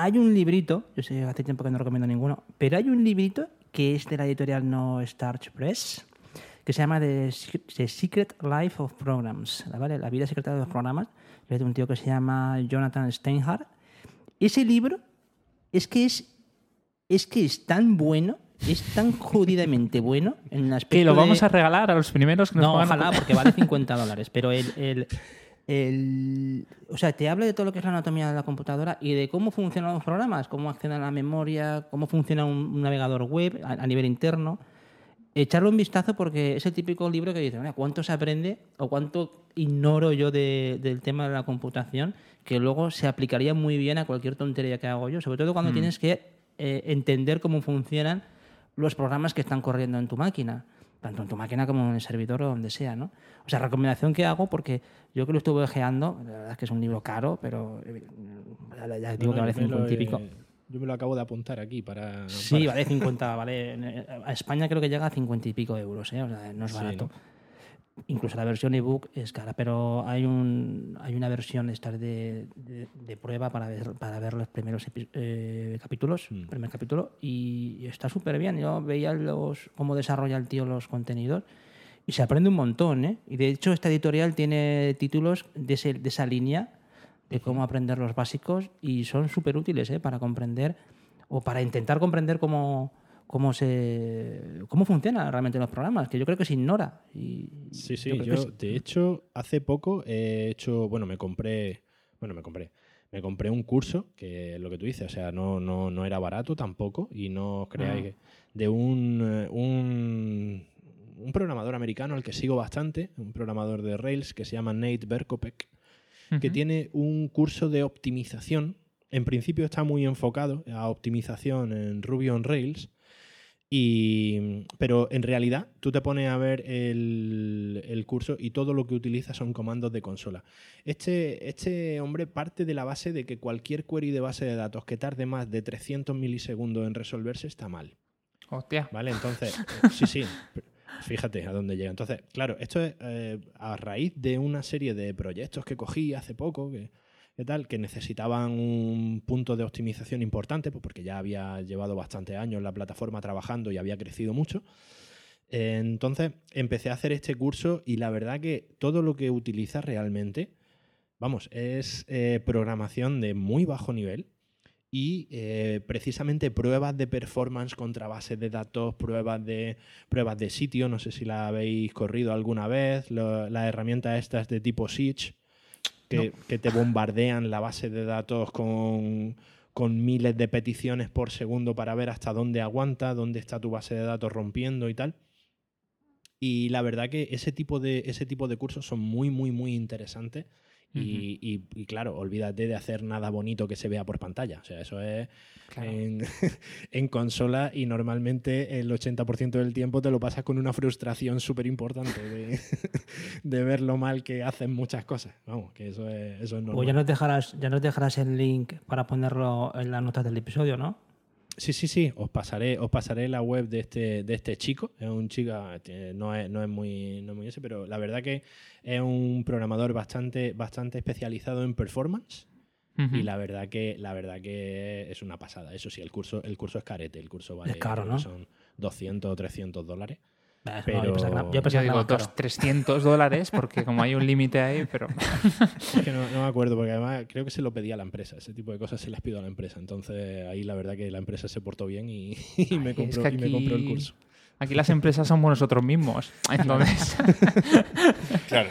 Hay un librito, yo sé que hace tiempo que no recomiendo ninguno, pero hay un librito que es de la editorial No Starch Press, que se llama The, Sec- The Secret Life of Programs, ¿vale? La vida secreta de los programas, es de un tío que se llama Jonathan Steinhardt. Ese libro es que es, es que es tan bueno, es tan jodidamente bueno en aspecto Que lo vamos de- a regalar a los primeros que nos no, ojalá, porque vale 50 dólares. Pero el, el- el- O sea, te habla de todo lo que es la anatomía de la computadora y de cómo funcionan los programas, cómo acceden a la memoria, cómo funciona un, un navegador web a, a nivel interno. Echarle un vistazo porque es el típico libro que dice, "Mira, ¿cuánto se aprende o cuánto ignoro yo de- del tema de la computación que luego se aplicaría muy bien a cualquier tontería que hago yo? Sobre todo cuando tienes que eh, entender cómo funcionan los programas que están corriendo en tu máquina, tanto en tu máquina como en el servidor o donde sea, ¿no? O sea, recomendación que hago porque yo que lo estuve ojeando, la verdad es que es un libro caro, pero eh, ya, digo No, que vale yo me lo 50 y he- pico. Yo me lo acabo de apuntar aquí para. Sí, para- vale 50, vale. eh, A España creo que llega a 50 y pico euros, ¿eh? O sea, no es Sí, barato. ¿no? Incluso la versión ebook es cara, pero hay un hay una versión esta de, de, de prueba para ver, para ver los primeros eh, capítulos, Mm. primer capítulo, y, y está súper bien. Yo veía los cómo desarrolla el tío los contenidos y se aprende un montón, ¿eh? Y de hecho esta editorial tiene títulos de, ese- de esa línea de cómo aprender los básicos y son súper útiles ¿eh? para comprender o para intentar comprender cómo, cómo, se, cómo funcionan realmente los programas, que yo creo que se ignora. Y Sí, sí, yo, es- de hecho, hace poco he hecho, bueno, me compré, bueno, me compré, me compré un curso, que es lo que tú dices, o sea, no, no, no era barato tampoco, y no os creáis Ah. que, de un, eh, un, un programador americano al que sigo bastante, un programador de Rails que se llama Nate Berkopek, que tiene un curso de optimización. En principio está muy enfocado a optimización en Ruby on Rails, y, pero en realidad tú te pones a ver el, el curso y todo lo que utiliza son comandos de consola. Este, este hombre parte de la base de que cualquier query de base de datos que tarde más de 300 milisegundos en resolverse está mal. Hostia. ¿Vale? Entonces, <laughs> eh, sí, sí. Fíjate a dónde llega. Entonces, claro, esto es eh, a raíz de una serie de proyectos que cogí hace poco, que, tal, que necesitaban un punto de optimización importante, pues porque ya había llevado bastante años la plataforma trabajando y había crecido mucho. Entonces, empecé a hacer este curso y la verdad que todo lo que utiliza realmente, vamos, es eh, programación de muy bajo nivel y eh, precisamente pruebas de performance contra bases de datos, pruebas de pruebas de sitio, no sé si la habéis corrido alguna vez, las herramientas estas de tipo Siege que, que te bombardean la base de datos con, con miles de peticiones por segundo para ver hasta dónde aguanta, dónde está tu base de datos rompiendo y tal. Y la verdad que ese tipo de, ese tipo de cursos son muy, muy, muy interesantes. Y, y- y claro, olvídate de hacer nada bonito que se vea por pantalla. O sea, eso es Claro. en, <laughs> en consola y normalmente el 80% del tiempo te lo pasas con una frustración súper importante de, <laughs> de ver lo mal que hacen muchas cosas. Vamos, que eso es, eso es normal. ya nos dejarás, ya nos dejarás el link para ponerlo en las notas del episodio, ¿no? Sí, sí, sí, os pasaré, os pasaré la web de este, de este chico. Es un chico, eh, no es, no es muy, no es muy ese, pero la verdad que es un programador bastante, bastante especializado en performance. Y la verdad que, la verdad que es una pasada. Eso sí, el curso, el curso es carete, el curso vale Es caro, ¿no? son 200 o 300 dólares. No, yo pensaba que Yo digo más caro. dos, 300 dólares, porque como hay un límite ahí, pero <laughs> Es que no, no me acuerdo, porque además creo que se lo pedía a la empresa. Ese tipo de cosas se las pido a la empresa. Entonces ahí la verdad que la empresa se portó bien y, <laughs> y me, es compró, y me compró el curso. aquí las empresas somos nosotros mismos. <laughs> Entonces, Claro.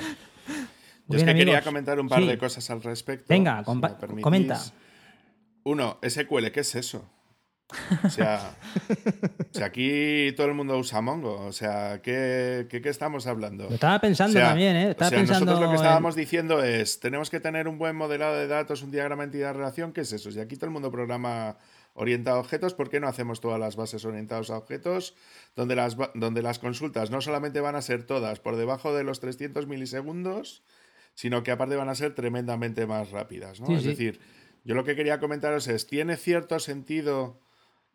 Yo es que quería comentar un par Sí. de cosas al respecto. Venga, si comenta. Uno, SQL, ¿qué es eso? O sea, si aquí todo el mundo usa Mongo, o sea, ¿qué, qué, qué estamos hablando? Lo estaba pensando O sea, también, ¿eh? o Estaba sea, pensando. nosotros lo que en- estábamos diciendo es, tenemos que tener un buen modelado de datos, un diagrama entidad-relación, ¿qué es eso? Si aquí todo el mundo programa orientado a objetos, ¿por qué no hacemos todas las bases orientadas a objetos? Donde las, donde las consultas no solamente van a ser todas por debajo de los 300 milisegundos, sino que aparte van a ser tremendamente más rápidas, ¿no? Sí, es sí. decir, yo lo que quería comentaros es, ¿tiene cierto sentido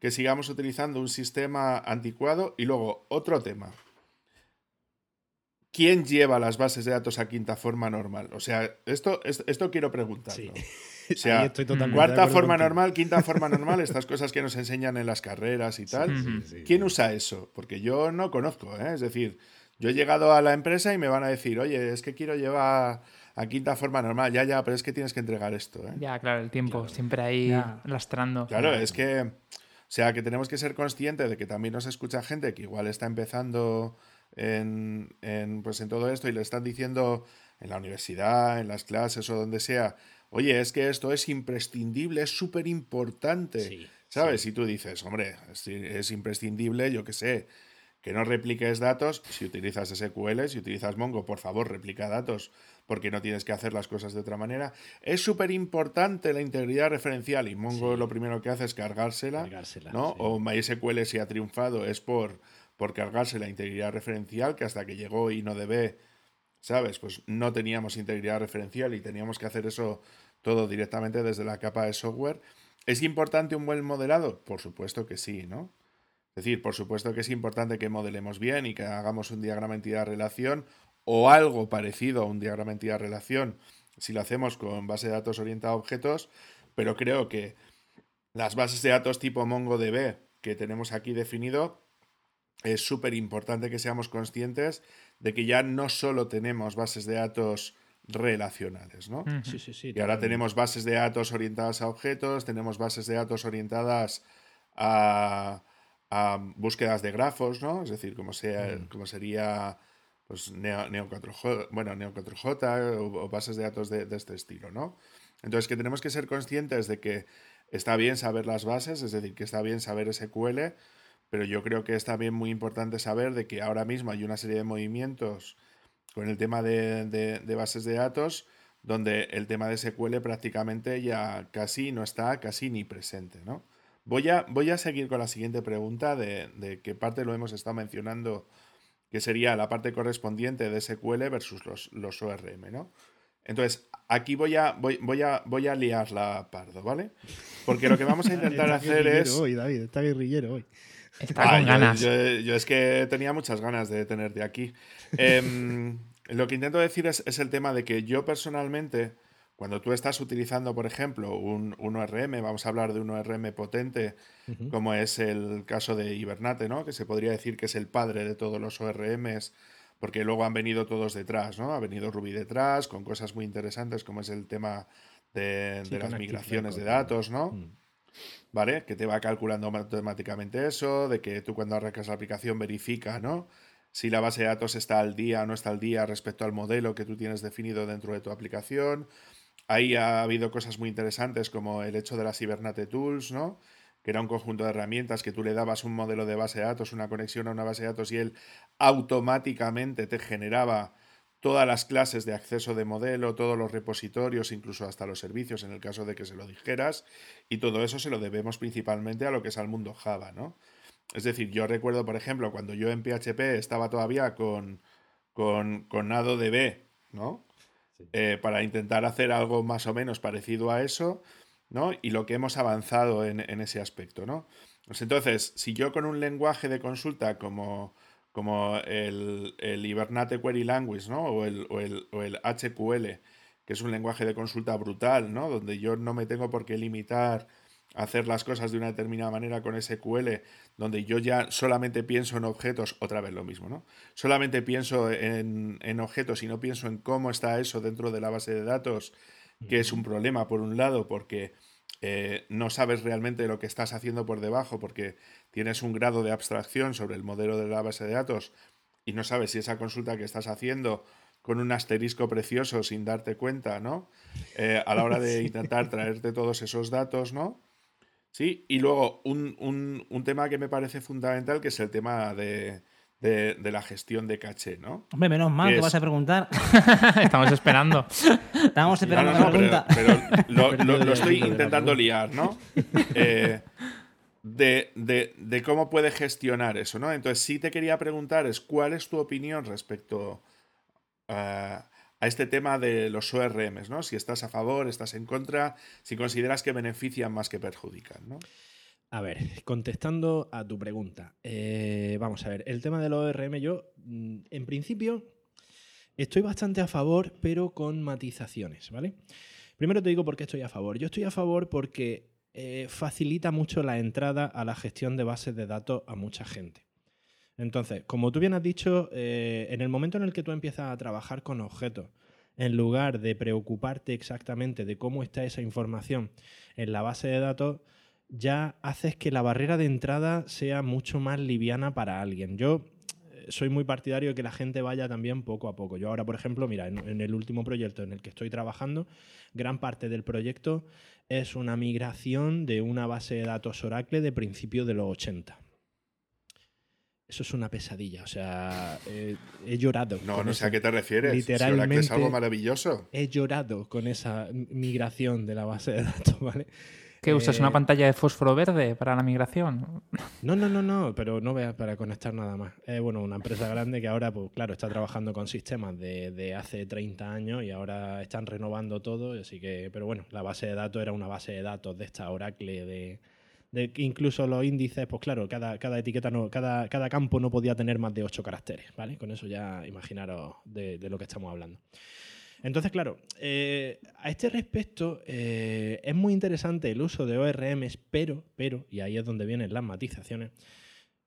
que sigamos utilizando un sistema anticuado? Y luego, otro tema. ¿Quién lleva las bases de datos a quinta forma normal? O sea, esto, esto, esto quiero preguntarlo. O <laughs> sea, Ahí estoy totalmente de Cuarta forma contigo. normal, quinta forma normal, estas cosas que nos enseñan en las carreras y tal. Sí, sí, ¿Quién sí. usa eso? Porque yo no conozco, ¿eh? Es decir, yo he llegado a la empresa y me van a decir, oye, es que quiero llevar a quinta forma normal. Ya, ya, pero es que tienes que entregar esto, ¿eh? ya, claro, el tiempo siempre ahí Ya. lastrando. Claro, es que, sea, que tenemos que ser conscientes de que también nos escucha gente que igual está empezando en, en, pues en todo esto y le están diciendo en la universidad, en las clases o donde sea, oye, es que esto es imprescindible, es súper importante, Sí, ¿sabes? Y tú dices, hombre, es, es imprescindible, yo qué sé, que no repliques datos, si utilizas SQL, si utilizas Mongo, por favor, replica datos, porque no tienes que hacer las cosas de otra manera. Es súper importante la integridad referencial y Mongo Sí. lo primero que hace es cargársela, Cargársela, ¿no? sí. O MySQL si ha triunfado es por, por cargarse la integridad referencial, que hasta que llegó InnoDB, ¿sabes? Pues no teníamos integridad referencial y teníamos que hacer eso todo directamente desde la capa de software. ¿Es importante un buen modelado? Por supuesto que sí, ¿no? Es decir, por supuesto que es importante que modelemos bien y que hagamos un diagrama entidad-relación o algo parecido a un diagrama entidad-relación si lo hacemos con base de datos orientada a objetos, pero creo que las bases de datos tipo MongoDB que tenemos aquí definido, es súper importante que seamos conscientes de que ya no solo tenemos bases de datos relacionales, ¿no? Sí, sí, sí. Y ahora tenemos bases de datos orientadas a objetos, tenemos bases de datos orientadas a, a búsquedas de grafos, ¿no? Es decir, como, sea, Mm. como sería pues, Neo, Neo 4J, bueno, Neo 4J o, bases de datos de, este estilo, ¿no? Entonces, que tenemos que ser conscientes de que está bien saber las bases, es decir, que está bien saber SQL, pero yo creo que es también muy importante saber de que ahora mismo hay una serie de movimientos con el tema de, de- de bases de datos donde el tema de SQL prácticamente ya casi no está casi ni presente, ¿no? Voy a, voy a seguir con la siguiente pregunta de, de qué parte lo hemos estado mencionando, que sería la parte correspondiente de SQL versus los, los ORM, ¿no? Entonces, aquí voy a, voy, voy a, voy a liarla pardo, ¿vale? Porque lo que vamos a <laughs> intentar Está hacer guerrillero es... Hoy, David, está guerrillero hoy. Está Ah, con yo- ganas. Yo, yo es que tenía muchas ganas de tenerte aquí. Em, <laughs> lo que intento decir es, es el tema de que yo personalmente, cuando tú estás utilizando, por ejemplo, un, un ORM, vamos a hablar de un ORM potente, como es el caso de Hibernate, ¿no? Que se podría decir que es el padre de todos los ORMs, porque luego han venido todos detrás, ¿no? Ha venido Ruby detrás, con cosas muy interesantes, como es el tema de, Sí, de con las migraciones de datos, ¿no? Mm. ¿vale? Que te va calculando automáticamente eso, de que tú cuando arrancas la aplicación verifica, ¿no? Si la base de datos está al día o no está al día respecto al modelo que tú tienes definido dentro de tu aplicación. Ahí ha habido cosas muy interesantes como el hecho de las Hibernate Tools, ¿no? Que era un conjunto de herramientas que tú le dabas un modelo de base de datos, una conexión a una base de datos y él automáticamente te generaba todas las clases de acceso de modelo, todos los repositorios, incluso hasta los servicios en el caso de que se lo dijeras, y todo eso se lo debemos principalmente a lo que es al mundo Java, ¿no? Es decir, yo recuerdo, por ejemplo, cuando yo en PHP estaba todavía con, con, con NadoDB, ¿no? Eh, para intentar hacer algo más o menos parecido a eso, ¿no? Y lo que hemos avanzado en, ese aspecto, ¿no? Pues entonces, si yo con un lenguaje de consulta como, como el, el Hibernate Query Language, ¿no? O el, o el, o el HQL, que es un lenguaje de consulta brutal, ¿no? Donde yo no me tengo por qué limitar hacer las cosas de una determinada manera con SQL, donde yo ya solamente pienso en objetos, otra vez lo mismo, ¿no? Solamente pienso en, en objetos y no pienso en cómo está eso dentro de la base de datos, que es un problema, por un lado, porque eh, no sabes realmente lo que estás haciendo por debajo, porque tienes un grado de abstracción sobre el modelo de la base de datos y no sabes si esa consulta que estás haciendo con un asterisco precioso sin darte cuenta, ¿no? Eh, a la hora de <laughs> intentar traerte todos esos datos, ¿no? Sí, y luego un, tema que me parece fundamental, que es el tema de, la gestión de caché, ¿no? Hombre, menos mal, te vas a preguntar. <laughs> Estamos esperando. <laughs> Estamos esperando la pregunta. Pero, lo, estoy intentando liar, ¿no? <laughs> Eh, de, de, cómo puede gestionar eso, ¿no? Entonces, sí te quería preguntar es cuál es tu opinión respecto a, este tema de los ORMs, ¿no? Si estás a favor, estás en contra, si consideras que benefician más que perjudican, ¿no? A ver, contestando a tu pregunta, eh, vamos a ver, el tema del ORM yo, mm, en principio, estoy bastante a favor, pero con matizaciones, ¿vale? Primero te digo por qué estoy a favor. Yo estoy a favor porque eh, facilita mucho la entrada a la gestión de bases de datos a mucha gente. Entonces, como tú bien has dicho, eh, en el momento en el que tú empiezas a trabajar con objetos, en lugar de preocuparte exactamente de cómo está esa información en la base de datos, ya haces que la barrera de entrada sea mucho más liviana para alguien. Yo eh, soy muy partidario de que la gente vaya también poco a poco. Yo ahora, por ejemplo, mira, en, el último proyecto en el que estoy trabajando, gran parte del proyecto es una migración de una base de datos Oracle de principios de los 80 eso es una pesadilla. O sea, eh, he llorado. No, no sé a qué te refieres. Literalmente. es algo maravilloso. He llorado con esa migración de la base de datos, ¿vale? ¿Qué usas? ¿Una eh, pantalla de fósforo verde para la migración? No, no, no, no, pero no veas para conectar nada más. Es bueno, una empresa grande que ahora, pues claro, está trabajando con sistemas de, de, hace 30 años y ahora están renovando todo. Así que, pero bueno, la base de datos era una base de datos de esta Oracle de, de incluso los índices, pues claro, cada, cada etiqueta, no, cada, cada, campo no podía tener más de ocho caracteres, ¿vale? Con eso ya imaginaros de, lo que estamos hablando. Entonces, claro, eh, a este respecto eh, es muy interesante el uso de ORMs, pero, pero, y ahí es donde vienen las matizaciones,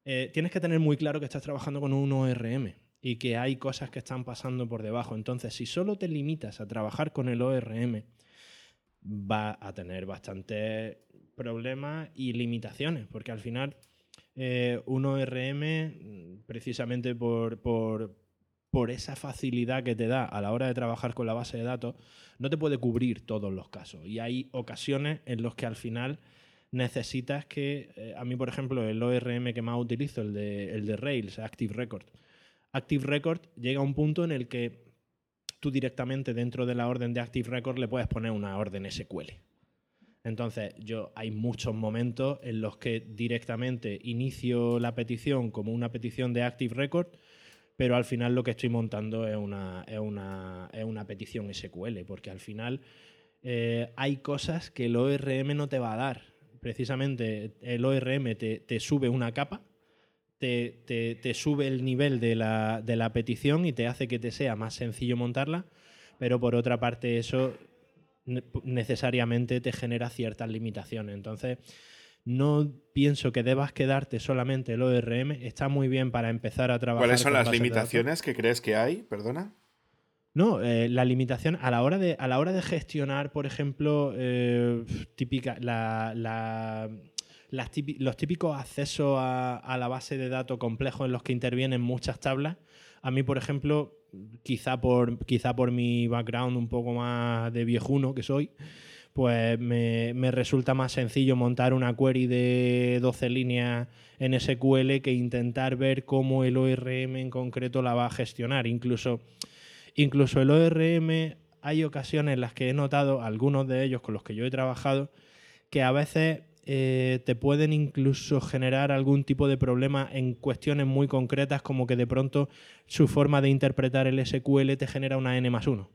eh, tienes que tener muy claro que estás trabajando con un ORM y que hay cosas que están pasando por debajo. Entonces, si solo te limitas a trabajar con el ORM, va a tener bastante problemas y limitaciones, porque al final eh, un ORM, precisamente por, por, por, esa facilidad que te da a la hora de trabajar con la base de datos, no te puede cubrir todos los casos. Y hay ocasiones en las que al final necesitas que, eh, a mí por ejemplo, el ORM que más utilizo, el de, el de Rails, Active Record, Active Record llega a un punto en el que tú directamente dentro de la orden de Active Record le puedes poner una orden SQL. Entonces, yo hay muchos momentos en los que directamente inicio la petición como una petición de Active Record, pero al final lo que estoy montando es una, es una, petición SQL, porque al final eh, hay cosas que el ORM no te va a dar. Precisamente el ORM te, sube una capa, te, te, sube el nivel de la, de la petición y te hace que te sea más sencillo montarla, pero por otra parte eso necesariamente te genera ciertas limitaciones. Entonces, no pienso que debas quedarte solamente el ORM. Está muy bien para empezar a trabajar. ¿Cuáles son las limitaciones que crees que hay? Perdona. No, eh, la limitación a la hora de, a la hora de gestionar, por ejemplo, eh, típica, los típicos accesos a, a, la base de datos complejos en los que intervienen muchas tablas. A mí, por ejemplo, quizá por, quizá por mi background un poco más de viejuno que soy, pues me, resulta más sencillo montar una query de 12 líneas en SQL que intentar ver cómo el ORM en concreto la va a gestionar. Incluso, incluso el ORM hay ocasiones en las que he notado, algunos de ellos con los que yo he trabajado, que a veces eh, te pueden incluso generar algún tipo de problema en cuestiones muy concretas, como que de pronto su forma de interpretar el SQL te genera una n más 1.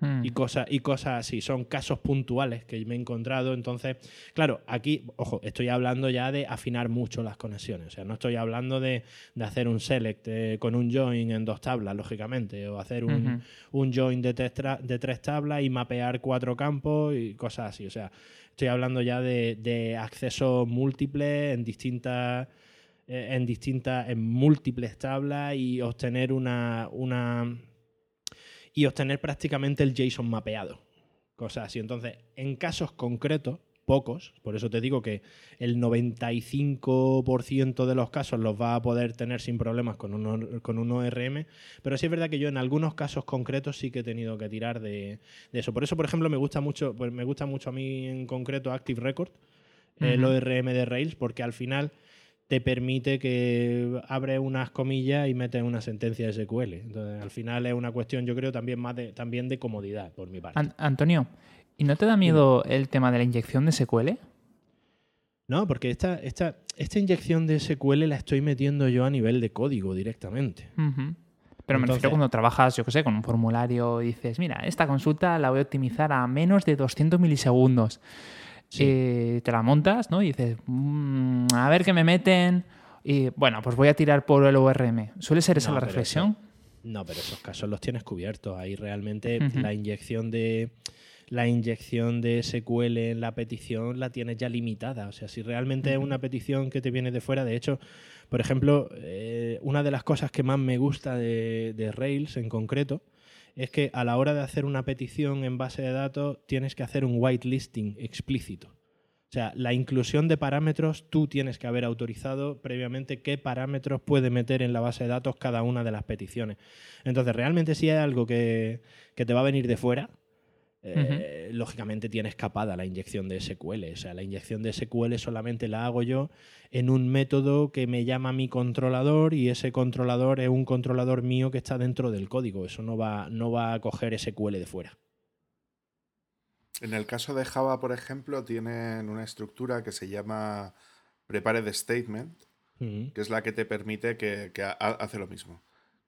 Mm. y cosas y cosas así. Son casos puntuales que me he encontrado. Entonces, claro, aquí, ojo, estoy hablando ya de afinar mucho las conexiones. O sea, no estoy hablando de, de hacer un select eh, con un join en dos tablas, lógicamente, o hacer un, un join de tres, de tres tablas y mapear cuatro campos y cosas así. O sea, estoy hablando ya de, de accesos múltiples en distintas eh, en distintas en múltiples tablas y obtener una, una y obtener prácticamente el JSON mapeado. Cosas así. Entonces, en casos concretos, pocos, por eso te digo que el 95% de los casos los va a poder tener sin problemas con un, con un ORM, pero sí es verdad que yo en algunos casos concretos sí que he tenido que tirar de, de eso. Por eso, por ejemplo, me gusta mucho, pues me gusta mucho a mí en concreto Active Record, el Ujú. ORM de Rails, porque al final te permite que abre unas comillas y metes una sentencia SQL. Entonces, al final es una cuestión, yo creo, también más de, también de comodidad, por mi parte. An- Antonio, ¿y no te da miedo el tema de la inyección de SQL? No, porque esta, esta, esta inyección de SQL la estoy metiendo yo a nivel de código directamente. Pero me Entonces- refiero cuando trabajas, yo qué sé, con un formulario y dices, mira, esta consulta la voy a optimizar a menos de 200 milisegundos. Sí. Eh, te la montas, ¿no? Y dices, "Mm, a ver qué me meten. Y bueno, pues voy a tirar por el ORM. ¿Suele ser esa No, la reflexión? No, pero esos casos los tienes cubiertos. Ahí realmente la inyección de la inyección de SQL en la petición la tienes ya limitada. O sea, si realmente es una petición que te viene de fuera, de hecho, por ejemplo, eh, una de las cosas que más me gusta de, de Rails en concreto es que a la hora de hacer una petición en base de datos tienes que hacer un whitelisting explícito. O sea, la inclusión de parámetros, tú tienes que haber autorizado previamente qué parámetros puede meter en la base de datos cada una de las peticiones. Entonces, realmente si es algo que, que te va a venir de fuera, eh, lógicamente tiene escapada la inyección de SQL. O sea, la inyección de SQL solamente la hago yo en un método que me llama mi controlador y ese controlador es un controlador mío que está dentro del código. Eso no va, no va a coger SQL de fuera. En el caso de Java, por ejemplo, tienen una estructura que se llama Prepared Statement, que es la que te permite que, que ha- hace lo mismo.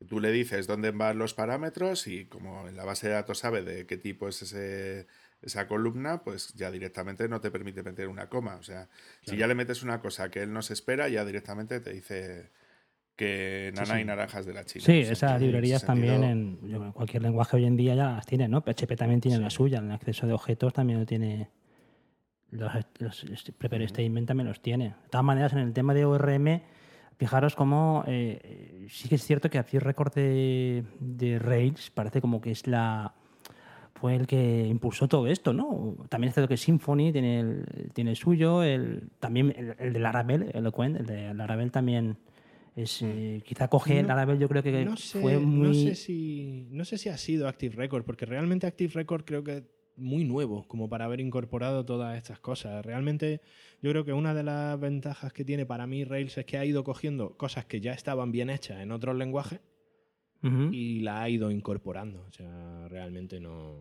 Tú le dices dónde van los parámetros y como en la base de datos sabe de qué tipo es ese, esa columna, pues ya directamente no te permite meter una coma. O sea, si Claro. ya le metes una cosa que él no se espera, ya directamente te dice que nana sí. y naranjas de la China. Sí, O sea, esas en librerías ese también sentido- en cualquier lenguaje hoy en día ya las tiene, ¿no? PHP también tiene Sí. la suya, el acceso de objetos también lo tiene. Los, los prepare statement también los tiene. De todas maneras, en el tema de ORM, fijaros cómo eh, sí que es cierto que Active Record de, de Rails parece como que es la fue el que impulsó todo esto, ¿no? También es cierto que Symfony tiene el, tiene el suyo, el, también el, el de Laravel, Eloquent, el de Laravel también es, eh, quizá coge No- Laravel, yo creo que no sé, fue muy... no sé si no sé si ha sido Active Record porque realmente Active Record creo que muy nuevo como para haber incorporado todas estas cosas realmente yo creo que una de las ventajas que tiene para mí Rails es que ha ido cogiendo cosas que ya estaban bien hechas en otros lenguajes y la ha ido incorporando o sea realmente no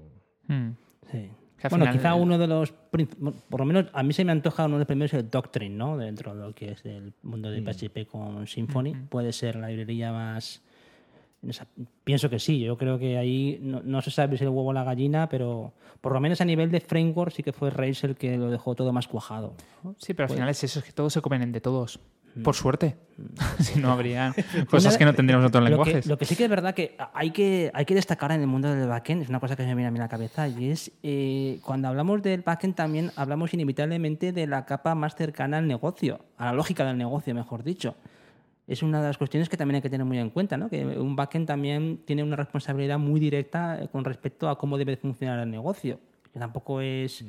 Mm. sí. Bueno, final- quizá uno de los... Por lo menos a mí se me antoja uno de los primeros el Doctrine, ¿no? Dentro de lo que es el mundo de. PHP con Symfony. Ujú. Puede ser la librería más... esa- Pienso que sí, yo creo que ahí no, no se sabe si el huevo o la gallina, pero por lo menos a nivel de framework sí que fue Rails el que lo dejó todo más cuajado. Sí, pero al Pues- final es eso, es que todos se comen de todos. Mm. Por suerte. <laughs> si no, habría <laughs> cosas que no tendríamos en otros Lo que, lenguajes. lo que sí que es verdad que hay que, hay que destacar en el mundo del backend, es una cosa que se me viene a mí la cabeza, y es eh, cuando hablamos del backend también hablamos inevitablemente de la capa más cercana al negocio, a la lógica del negocio, mejor dicho. Es una de las cuestiones que también hay que tener muy en cuenta, ¿no? que un backend también tiene una responsabilidad muy directa eh, con respecto a cómo debe funcionar el negocio, que tampoco es...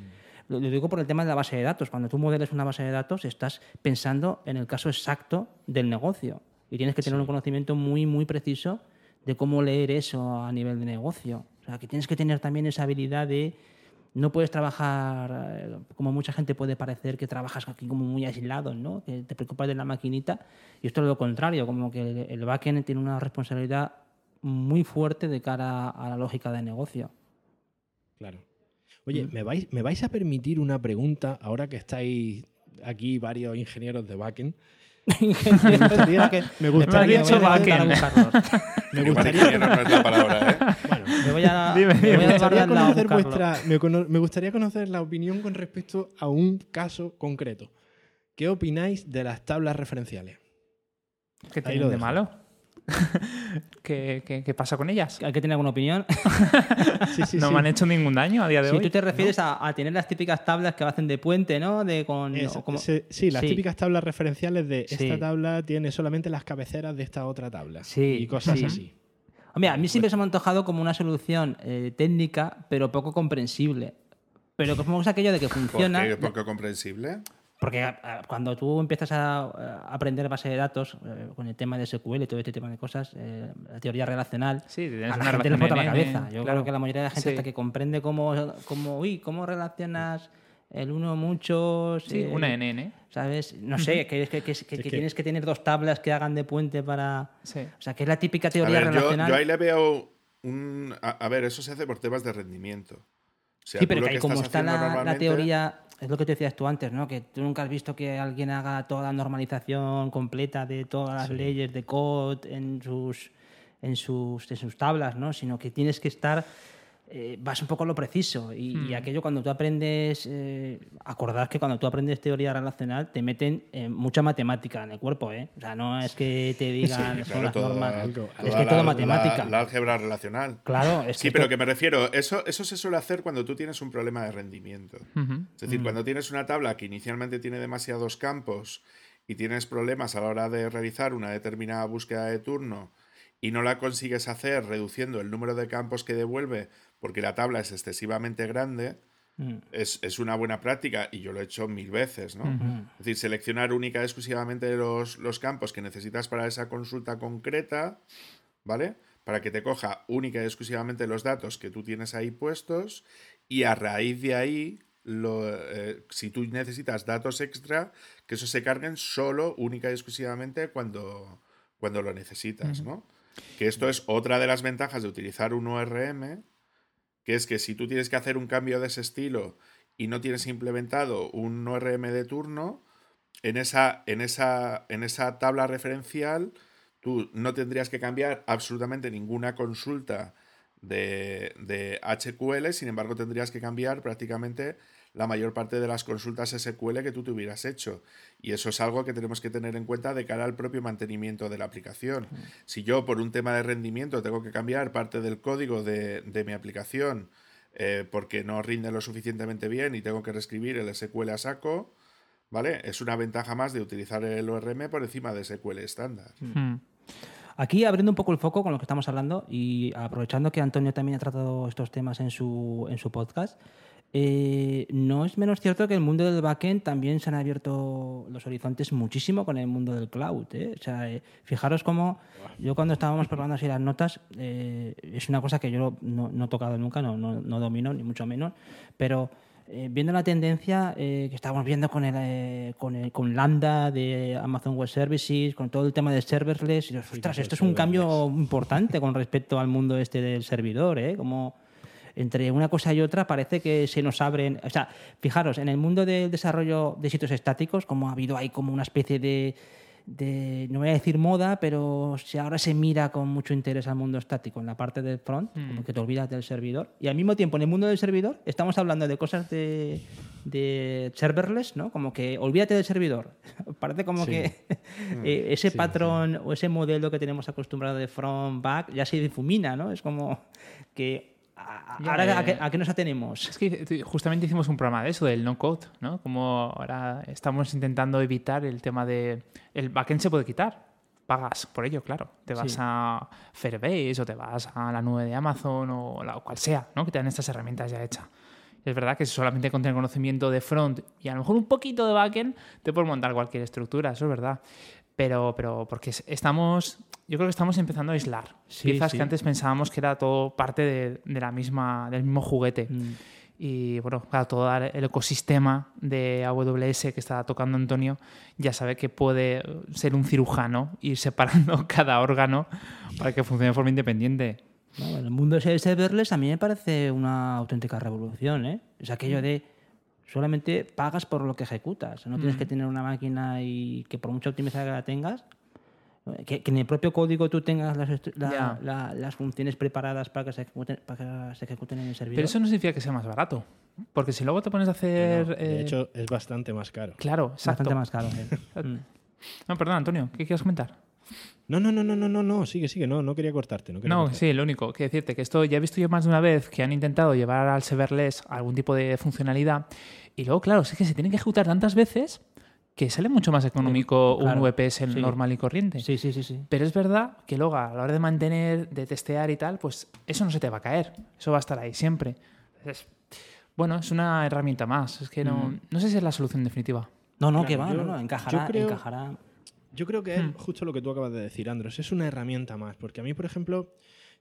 Lo, lo digo por el tema de la base de datos. Cuando tú modeles una base de datos, estás pensando en el caso exacto del negocio. Y tienes que tener un conocimiento muy, muy preciso de cómo leer eso a nivel de negocio. O sea, que tienes que tener también esa habilidad de. No puedes trabajar eh, como mucha gente puede parecer que trabajas aquí como muy aislado, ¿no? Que te preocupas de la maquinita. Y esto es lo contrario, como que el, backend tiene una responsabilidad muy fuerte de cara a la lógica de negocio. Claro. Oye, Mm. ¿me vais, ¿me vais a permitir una pregunta ahora que estáis aquí varios ingenieros de backend? me gustaría que me gustaría. Me <laughs> gustaría, no es la palabra, ¿eh? <laughs> Me voy a, Dime, me dime. voy Me a gustaría, conocer vuestra, me, cono- me gustaría conocer la opinión con respecto a un caso concreto. ¿Qué opináis de las tablas referenciales? ¿Qué tienen de dejo. malo? <laughs> ¿Qué, qué, qué pasa con ellas? ¿Hay que tener alguna opinión? <laughs> Sí, sí, no sí. me han hecho ningún daño a día de Si hoy. tú te refieres a, a tener las típicas tablas que hacen de puente, ¿no? De con, Es- o como- se- sí, las Sí. típicas tablas referenciales de Sí. esta tabla tiene solamente las cabeceras de esta otra tabla. Sí, y cosas sí. así. Hombre, a mí siempre se me ha antojado como una solución eh, técnica, pero poco comprensible. Pero como es aquello de que ¿Por funciona. qué? Poco comprensible. Porque a- cuando tú empiezas a, aprender base de datos eh, con el tema de SQL y todo este tema de cosas, eh, la teoría relacional, Sí, a la una gente le la cabeza. Yo claro. creo que la mayoría de la gente Sí. hasta que comprende cómo, cómo, uy, cómo relacionas el uno muchos. Sí, eh, una NN. ¿Sabes? No sé, que, que- que- que- tienes que tener dos tablas que hagan de puente para. Sí. O sea, que es la típica A teoría ver, relacional. yo ahí le veo un... A, a ver, eso se hace por temas de rendimiento. O sea, Sí, pero que ahí como está la, la teoría, es lo que te decías tú antes, ¿no? Que tú nunca has visto que alguien haga toda la normalización completa de todas las leyes de code en sus, en sus, en sus tablas, ¿no? Sino que tienes que estar, eh, vas un poco a lo preciso. Y, Hmm. y aquello cuando tú aprendes, eh, acordad que cuando tú aprendes teoría relacional te meten eh, mucha matemática en el cuerpo, ¿eh? O sea, no es que te digan son Claro, las toda- normas. algo- es que todo la- matemática. La, la álgebra relacional. Claro, es Sí, que pero que me refiero, eso, eso se suele hacer cuando tú tienes un problema de rendimiento. Es decir, cuando tienes una tabla que inicialmente tiene demasiados campos y tienes problemas a la hora de realizar una determinada búsqueda de turno y no la consigues hacer reduciendo el número de campos que devuelve porque la tabla es excesivamente grande, Mm. es, es una buena práctica y yo lo he hecho mil veces, ¿no? Es decir, seleccionar única y exclusivamente los, los campos que necesitas para esa consulta concreta, ¿vale? Para que te coja única y exclusivamente los datos que tú tienes ahí puestos y a raíz de ahí, lo, eh, si tú necesitas datos extra, que esos se carguen solo, única y exclusivamente cuando, cuando lo necesitas, ¿no? Que esto es otra de las ventajas de utilizar un ORM, que es que si tú tienes que hacer un cambio de ese estilo y no tienes implementado un ORM de turno, en esa, en esa, en esa tabla referencial tú no tendrías que cambiar absolutamente ninguna consulta de, de HQL, sin embargo tendrías que cambiar prácticamente la mayor parte de las consultas SQL que tú te hubieras hecho. Y eso es algo que tenemos que tener en cuenta de cara al propio mantenimiento de la aplicación. Si yo por un tema de rendimiento tengo que cambiar parte del código de, de mi aplicación eh, porque no rinde lo suficientemente bien y tengo que reescribir el SQL a saco, ¿vale? Es una ventaja más de utilizar el ORM por encima de SQL estándar. Mm. Aquí abriendo un poco el foco con lo que estamos hablando y aprovechando que Antonio también ha tratado estos temas en su, en su podcast, eh, no es menos cierto que el mundo del backend también se han abierto los horizontes muchísimo con el mundo del cloud. ¿eh? O sea, eh, fijaros cómo yo cuando estábamos preparando así las notas, eh, es una cosa que yo no, no he tocado nunca, no, no, no domino, ni mucho menos, pero eh, viendo la tendencia eh, que estábamos viendo con, el, con, el- con Lambda de Amazon Web Services, con todo el tema de serverless, y dices, ostras, esto es un cambio importante con respecto al mundo este del servidor, ¿eh? Como entre una cosa y otra parece que se nos abren. O sea, fijaros, en el mundo del desarrollo de sitios estáticos, como ha habido ahí como una especie de, de, no voy a decir moda, pero si ahora se mira con mucho interés al mundo estático en la parte del front, como que te olvidas del servidor. Y al mismo tiempo, en el mundo del servidor, estamos hablando de cosas de, de serverless, ¿no? Como que olvídate del servidor. <laughs> Parece como Sí. que <laughs> eh, ese patrón o ese modelo que tenemos acostumbrado de front, back, ya se difumina, ¿no? Es como que a- Ya, ahora, ¿a qué, eh, a qué nos atenemos? Es que justamente hicimos un programa de eso, del no-code, ¿no? Como ahora estamos intentando evitar el tema de... El backend se puede quitar. Pagas por ello, claro. Te vas Sí. a Firebase o te vas a la nube de Amazon o la o cual sea, ¿no? Que te dan estas herramientas ya hechas. Es verdad que solamente con tener conocimiento de front y a lo mejor un poquito de backend te puedes montar cualquier estructura, eso es verdad. Pero, pero porque es- estamos, yo creo que estamos empezando a aislar Sí, piezas sí. que antes pensábamos que era todo parte de, de la misma, del mismo juguete. Mm. Y bueno, claro, todo el ecosistema de AWS que está tocando Antonio ya sabe que puede ser un cirujano ir separando <laughs> cada órgano para que funcione de forma independiente. Bueno, el mundo de serverless a mí me parece una auténtica revolución, ¿eh? Es aquello de solamente pagas por lo que ejecutas. No tienes que tener una máquina y que por mucha optimizada que la tengas, Que, que en el propio código tú tengas las, la- Ya. la- las funciones preparadas para que, se ejecuten, para que se ejecuten en el servidor. Pero eso no significa que sea más barato. Porque si luego te pones a hacer. No, de eh, hecho, es bastante más caro. claro, exacto. bastante más caro. <laughs> Mm. No, perdón, Antonio, ¿qué quieres comentar? No, no, no, no, no, no, no, sigue, sigue, no, no quería cortarte. No, quería No, cortarte. sí, lo único. Que decirte que esto ya he visto yo más de una vez que han intentado llevar al serverless algún tipo de funcionalidad. Y luego, claro, es que se tienen que ejecutar tantas veces que sale mucho más económico Claro, un VPS sí. normal y corriente. Sí, sí, sí, sí. Pero es verdad que luego a la hora de mantener, de testear y tal, pues eso no se te va a caer. Eso va a estar ahí siempre. Entonces, bueno, es una herramienta más. Es que no, Mm. no sé si es la solución definitiva. No, no, Claro, que va, yo- no, no, encajará, yo creo- encajará. Yo creo que es Hmm. justo lo que tú acabas de decir, Andros. Es una herramienta más. Porque a mí, por ejemplo,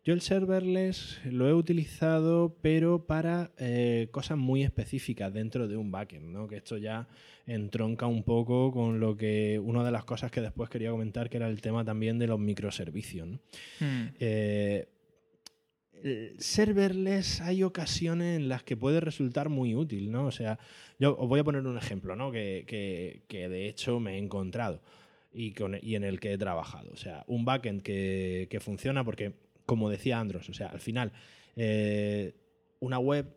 yo el serverless lo he utilizado, pero para eh, cosas muy específicas dentro de un backend, ¿no? Que esto ya entronca un poco con lo que. Una de las cosas que después quería comentar, que era el tema también de los microservicios. ¿no? Mm. Eh, serverless hay ocasiones en las que puede resultar muy útil, ¿no? O sea, yo os voy a poner un ejemplo, ¿no? Que, que- que de hecho me he encontrado y, con- y en el que he trabajado. O sea, un backend que, que funciona porque, como decía Andros, o sea, al final, eh, una web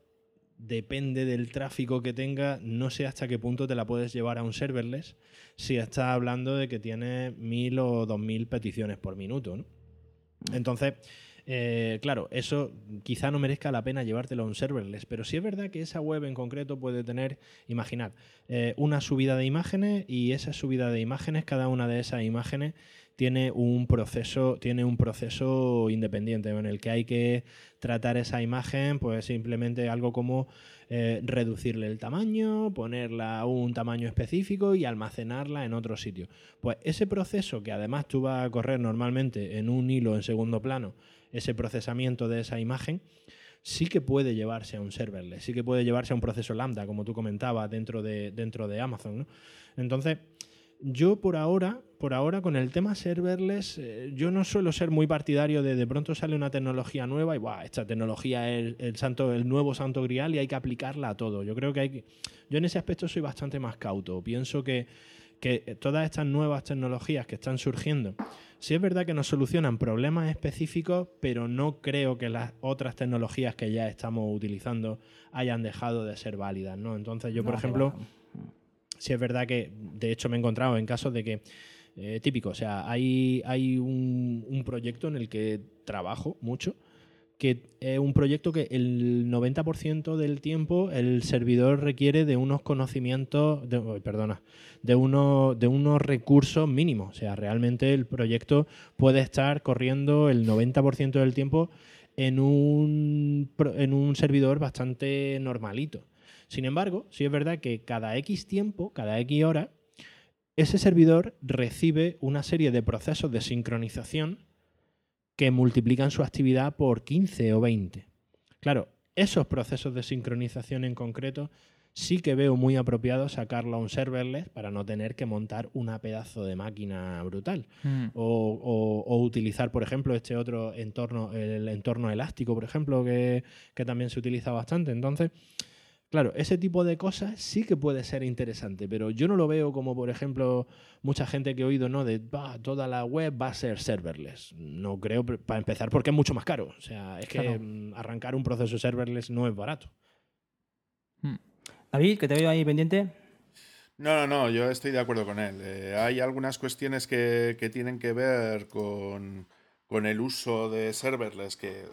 depende del tráfico que tenga, no sé hasta qué punto te la puedes llevar a un serverless si estás hablando de que tienes mil o dos mil peticiones por minuto, ¿no? Entonces, eh, claro, eso quizá no merezca la pena llevártelo a un serverless, pero sí es verdad que esa web en concreto puede tener, imaginad, eh, una subida de imágenes y esa subida de imágenes, cada una de esas imágenes tiene un proceso, tiene un proceso independiente en el que hay que tratar esa imagen, pues simplemente algo como eh, reducirle el tamaño, ponerla a un tamaño específico y almacenarla en otro sitio. Pues ese proceso que además tú vas a correr normalmente en un hilo en segundo plano, ese procesamiento de esa imagen, sí que puede llevarse a un serverless, sí que puede llevarse a un proceso lambda, como tú comentabas, dentro de, dentro de Amazon. ¿no? Entonces, yo por ahora, por ahora con el tema serverless, eh, yo no suelo ser muy partidario de de pronto sale una tecnología nueva y "Buah, esta tecnología es el, santo, el nuevo santo grial y hay que aplicarla a todo. Yo creo que hay que, yo en ese aspecto soy bastante más cauto. Pienso que, que todas estas nuevas tecnologías que están surgiendo, sí es verdad que nos solucionan problemas específicos, pero no creo que las otras tecnologías que ya estamos utilizando hayan dejado de ser válidas, ¿no? Entonces yo, por No, ejemplo, sí es verdad que, de hecho, me he encontrado en casos de que, eh, típico, o sea, hay, hay un, un proyecto en el que trabajo mucho, que es un proyecto que el 90% del tiempo el servidor requiere de unos conocimientos, perdona, de unos, de unos recursos mínimos. O sea, realmente el proyecto puede estar corriendo el 90% del tiempo en un, en un servidor bastante normalito. Sin embargo, sí es verdad que cada X tiempo, cada X hora, ese servidor recibe una serie de procesos de sincronización que multiplican su actividad por 15 o 20. Claro, esos procesos de sincronización en concreto sí que veo muy apropiado sacarlo a un serverless para no tener que montar una pedazo de máquina brutal. Mm. O, o- o utilizar, por ejemplo, este otro entorno, el entorno elástico, por ejemplo, que, que también se utiliza bastante. Entonces, claro, ese tipo de cosas sí que puede ser interesante, pero yo no lo veo como, por ejemplo, mucha gente que he oído, ¿no? De "Bah, toda la web va a ser serverless. No creo, para empezar, porque es mucho más caro. O sea, es que Claro. mm, arrancar un proceso serverless no es barato. Mm. David, que te veo ahí pendiente. No, no, no, yo estoy de acuerdo con él. Eh, hay algunas cuestiones que, que tienen que ver con, con el uso de serverless que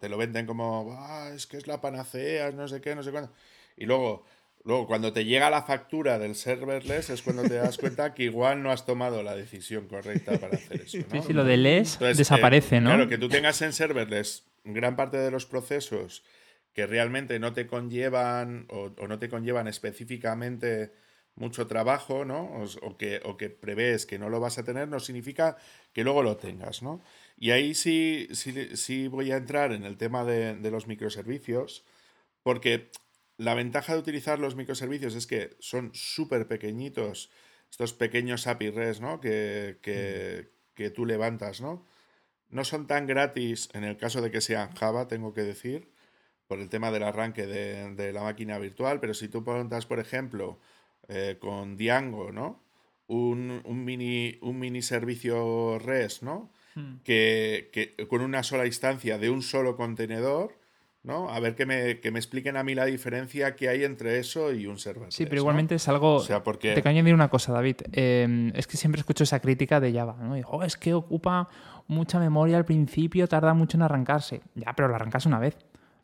te lo venden como, "Ah, es que es la panacea, no sé qué, no sé cuándo. Y luego, luego, cuando te llega la factura del serverless es cuando te das cuenta que igual no has tomado la decisión correcta para hacer eso. ¿no? Sí, sí, lo de LES Entonces, desaparece, eh, ¿no? Claro, que tú tengas en serverless gran parte de los procesos que realmente no te conllevan o, o no te conllevan específicamente mucho trabajo, ¿no? O que, o que prevés que no lo vas a tener, no significa que luego lo tengas, ¿no? Y ahí sí, sí, sí voy a entrar en el tema de, de los microservicios, porque la ventaja de utilizar los microservicios es que son súper pequeñitos, estos pequeños API REST, ¿no? Que, que, que tú levantas, ¿no? No son tan gratis en el caso de que sean Java, tengo que decir, por el tema del arranque de, de la máquina virtual, pero si tú montas, por ejemplo, eh, con Django, ¿no? un, un mini, un mini servicio REST, ¿no? Hmm. Que, que con una sola instancia de un solo contenedor, ¿no? A ver que me, que me expliquen a mí la diferencia que hay entre eso y un server. Sí, pero igualmente es algo... O sea, porque... Te quiero añadir una cosa, David. Eh, es que siempre escucho esa crítica de Java, ¿no? Digo, "Oh, es que ocupa mucha memoria al principio, tarda mucho en arrancarse. Ya, pero lo arrancas una vez.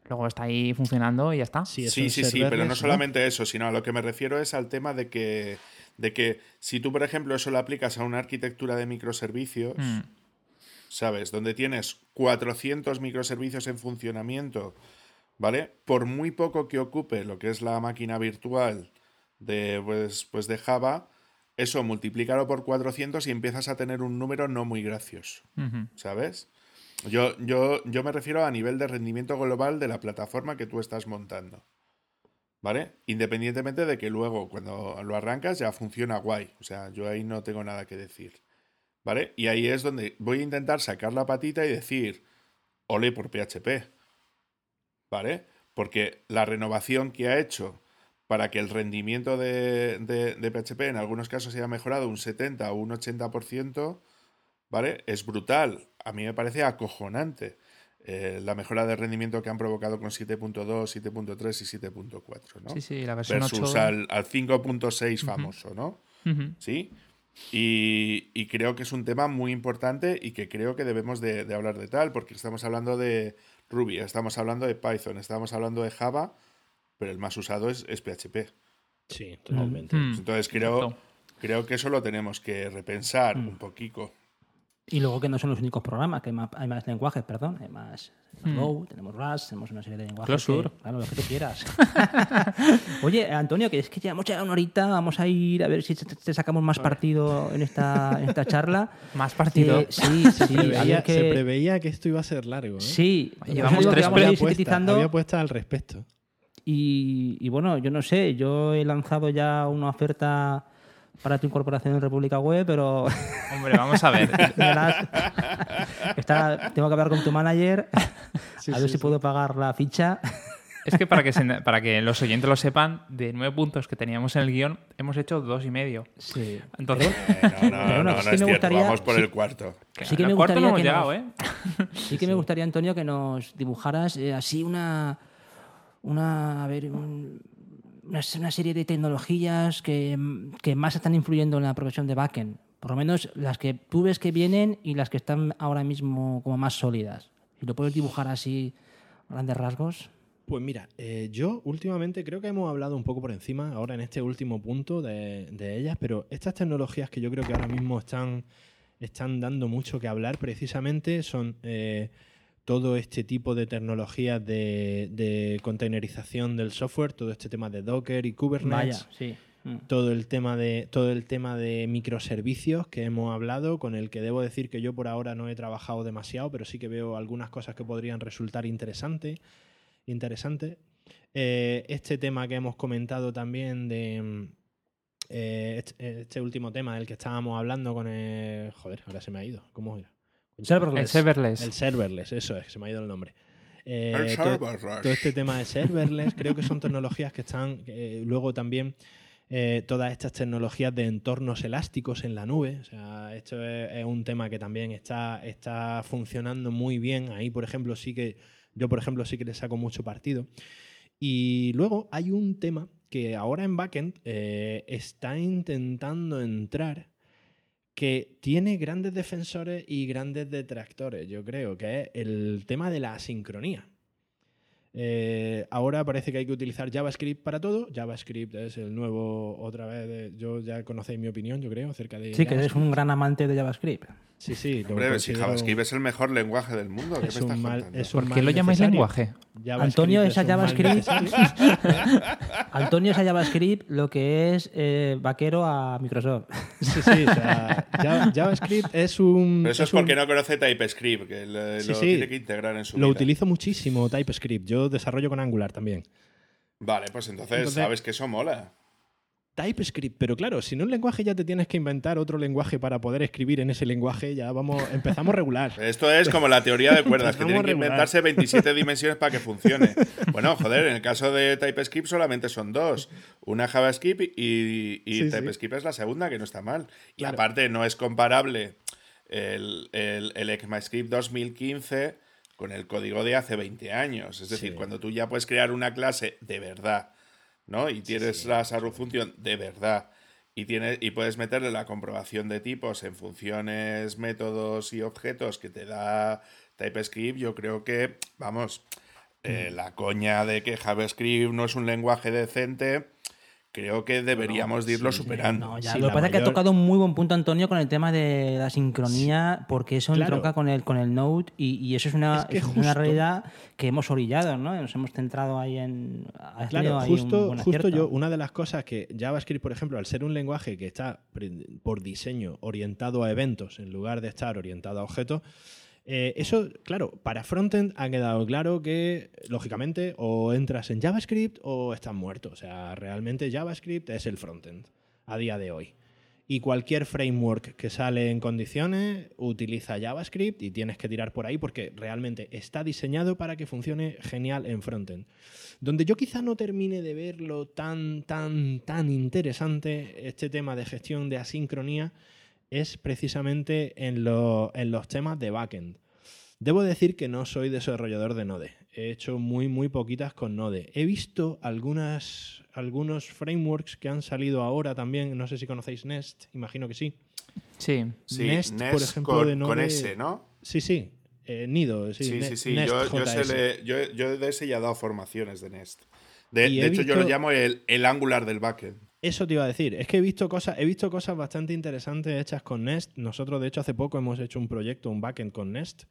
Luego está ahí funcionando y ya está. Sí, Sí, sí, sí, pero no solamente eso, sino a lo que me refiero es al tema de que, de que si tú, por ejemplo, eso lo aplicas a una arquitectura de microservicios, Mm. ¿Sabes? Donde tienes 400 microservicios en funcionamiento, ¿vale? Por muy poco que ocupe lo que es la máquina virtual de, pues, pues de Java, eso multiplícalo por 400 y empiezas a tener un número no muy gracioso. ¿sabes? Yo, yo, yo me refiero a nivel de rendimiento global de la plataforma que tú estás montando. ¿Vale? Independientemente de que luego cuando lo arrancas ya funciona guay. O sea, yo ahí no tengo nada que decir. ¿Vale? Y ahí es donde voy a intentar sacar la patita y decir, ole por PHP. ¿Vale? Porque la renovación que ha hecho para que el rendimiento de, de- de PHP en algunos casos haya mejorado un 70 o un 80%, ¿vale? Es brutal. A mí me parece acojonante eh, la mejora de rendimiento que han provocado con 7.2, 7.3 y 7.4, ¿no? Sí, sí, la versión Versus 8... al, al 5.6 famoso, ¿no? Ujú. ¿Sí? Y, y creo que es un tema muy importante y que creo que debemos de, de hablar de tal, porque estamos hablando de Ruby, estamos hablando de Python, estamos hablando de Java, pero el más usado es, es PHP. Sí, totalmente. Mm. Entonces creo, creo que eso lo tenemos que repensar Mm. un poquito. Y luego que no son los únicos programas, que hay más, hay más lenguajes, perdón. Hay más Hmm. Go, tenemos Rust, tenemos una serie de lenguajes. Closure. que- claro, lo que tú quieras. <laughs> Oye, Antonio, que es que llevamos ya una horita, vamos a ir a ver si te, sacamos más partido en esta, en esta charla. <laughs> Más partido. Eh, sí, sí, <laughs> a Preveía- que- Se preveía que esto iba a ser largo. ¿eh? Sí, Llevamos tres sintetizando. había puesta al respecto. Y, y bueno, yo no sé, yo he lanzado ya una oferta para tu incorporación en República Web, pero <laughs> Hombre, vamos a ver. <laughs> está- tengo que hablar con tu manager Sí, <laughs> a ver sí, si sí. puedo pagar la ficha. Es que para que, se- para que los oyentes lo sepan, de nueve puntos que teníamos en el guion, hemos hecho dos y medio. Sí. Entonces, Eh, no, no, Pero no, no sí es que me cierto. gustaría- Vamos por sí. el cuarto. Sí que me cuarto no gustaría hemos que llegado, nos- ¿eh? Sí que me gustaría, Antonio, que nos dibujaras eh, así una, una, a ver, un- una, una serie de tecnologías que, que más están influyendo en la profesión de backend. Por lo menos las que tú ves que vienen y las que están ahora mismo como más sólidas. Si lo puedes dibujar así, grandes rasgos. Pues mira, eh, yo últimamente creo que hemos hablado un poco por encima, ahora en este último punto de, de ellas, pero estas tecnologías que yo creo que ahora mismo están, están dando mucho que hablar precisamente son eh, todo este tipo de tecnologías de, de containerización del software, todo este tema de Docker y Kubernetes. Vaya, sí. Mm. todo el tema de todo el tema de microservicios que hemos hablado con el que debo decir que yo por ahora no he trabajado demasiado pero sí que veo algunas cosas que podrían resultar interesantes interesantes Eh, este tema que hemos comentado también de mm, eh, este, este último tema del que estábamos hablando con el joder ahora se me ha ido cómo era El Serverless. serverless. el serverless eso es se me ha ido el nombre Eh, El serverless. todo este tema de serverless, creo que son tecnologías que están, eh, luego también eh, todas estas tecnologías de entornos elásticos en la nube, o sea, esto es, es un tema que también está, está funcionando muy bien, ahí por ejemplo sí que, yo por ejemplo sí que le saco mucho partido. Y luego hay un tema que ahora en backend eh, está intentando entrar que tiene grandes defensores y grandes detractores, yo creo, que es el tema de la asincronía. Eh, ahora parece que hay que utilizar JavaScript para todo. JavaScript es el nuevo, otra vez, de- yo ya conocéis mi opinión, yo creo, acerca de... Sí, que eres un gran amante de JavaScript. Sí, sí. lo Hombre, si JavaScript es el mejor lenguaje del mundo, ¿qué es me estás un mal- contando? es un ¿Por qué lo llamáis lenguaje? JavaScript Antonio, es mal JavaScript. <laughs> Antonio es a JavaScript lo que es eh, vaquero a Microsoft. Sí, sí, o sea, Java- JavaScript es un... Pero eso es porque no conoce TypeScript, que lo, Sí, lo sí. tiene que integrar en su Lo vida. utilizo muchísimo, TypeScript. Yo desarrollo con Angular también. Vale, pues entonces, Entonces- sabes que eso mola. TypeScript, pero claro, si no un lenguaje ya te tienes que inventar otro lenguaje para poder escribir en ese lenguaje, ya vamos, empezamos regular. <laughs> Esto es como la teoría de cuerdas, que tienen que inventarse <laughs> 27 dimensiones para que funcione. Bueno, joder, en el caso de TypeScript solamente son dos, una JavaScript y, TypeScript es la segunda, que no está mal. Y aparte no es comparable el, el, el ECMAScript 2015 con el código de hace 20 años. Es decir, cuando tú ya puedes crear una clase de verdad ¿no? Y tienes la salud función de verdad. Y, tienes, y puedes meterle la comprobación de tipos en funciones, métodos y objetos que te da TypeScript. Yo creo que, vamos, eh, mm. la coña de que JavaScript no es un lenguaje decente creo que deberíamos irlo superando. lo que pasa es que ha tocado un muy buen punto Antonio con el tema de la sincronía, porque eso entronca con el, con el Node y, eso es una, una realidad que hemos orillado, ¿no? Nos hemos centrado ahí en... Claro, justo, justo yo, una de las cosas que JavaScript, por ejemplo, al ser un lenguaje que está por diseño orientado a eventos en lugar de estar orientado a objetos, eh, eso, claro, para frontend ha quedado claro que, lógicamente, o entras en JavaScript o estás muerto. O sea, realmente JavaScript es el frontend a día de hoy. Y cualquier framework que sale en condiciones utiliza JavaScript y tienes que tirar por ahí porque realmente está diseñado para que funcione genial en frontend. Donde yo quizá no termine de verlo tan, tan, tan interesante este tema de gestión de asincronía es precisamente en, los temas de backend. Debo decir que no soy desarrollador de Node. He hecho muy, muy poquitas con Node. He visto algunas, algunos frameworks que han salido ahora también. No sé si conocéis Nest, imagino que sí. Sí. Nest, por ejemplo, con, de Node. Con S, ¿no? Sí, sí. Eh, Nido, sí. Sí, sí, yo, de ese ya he dado formaciones de Nest. De, hecho, yo lo llamo el, el Angular del backend. Eso te iba a decir. Es que he visto cosas, he visto cosas bastante interesantes hechas con Nest. Nosotros, de hecho, hace poco hemos hecho un proyecto, un backend con Nest.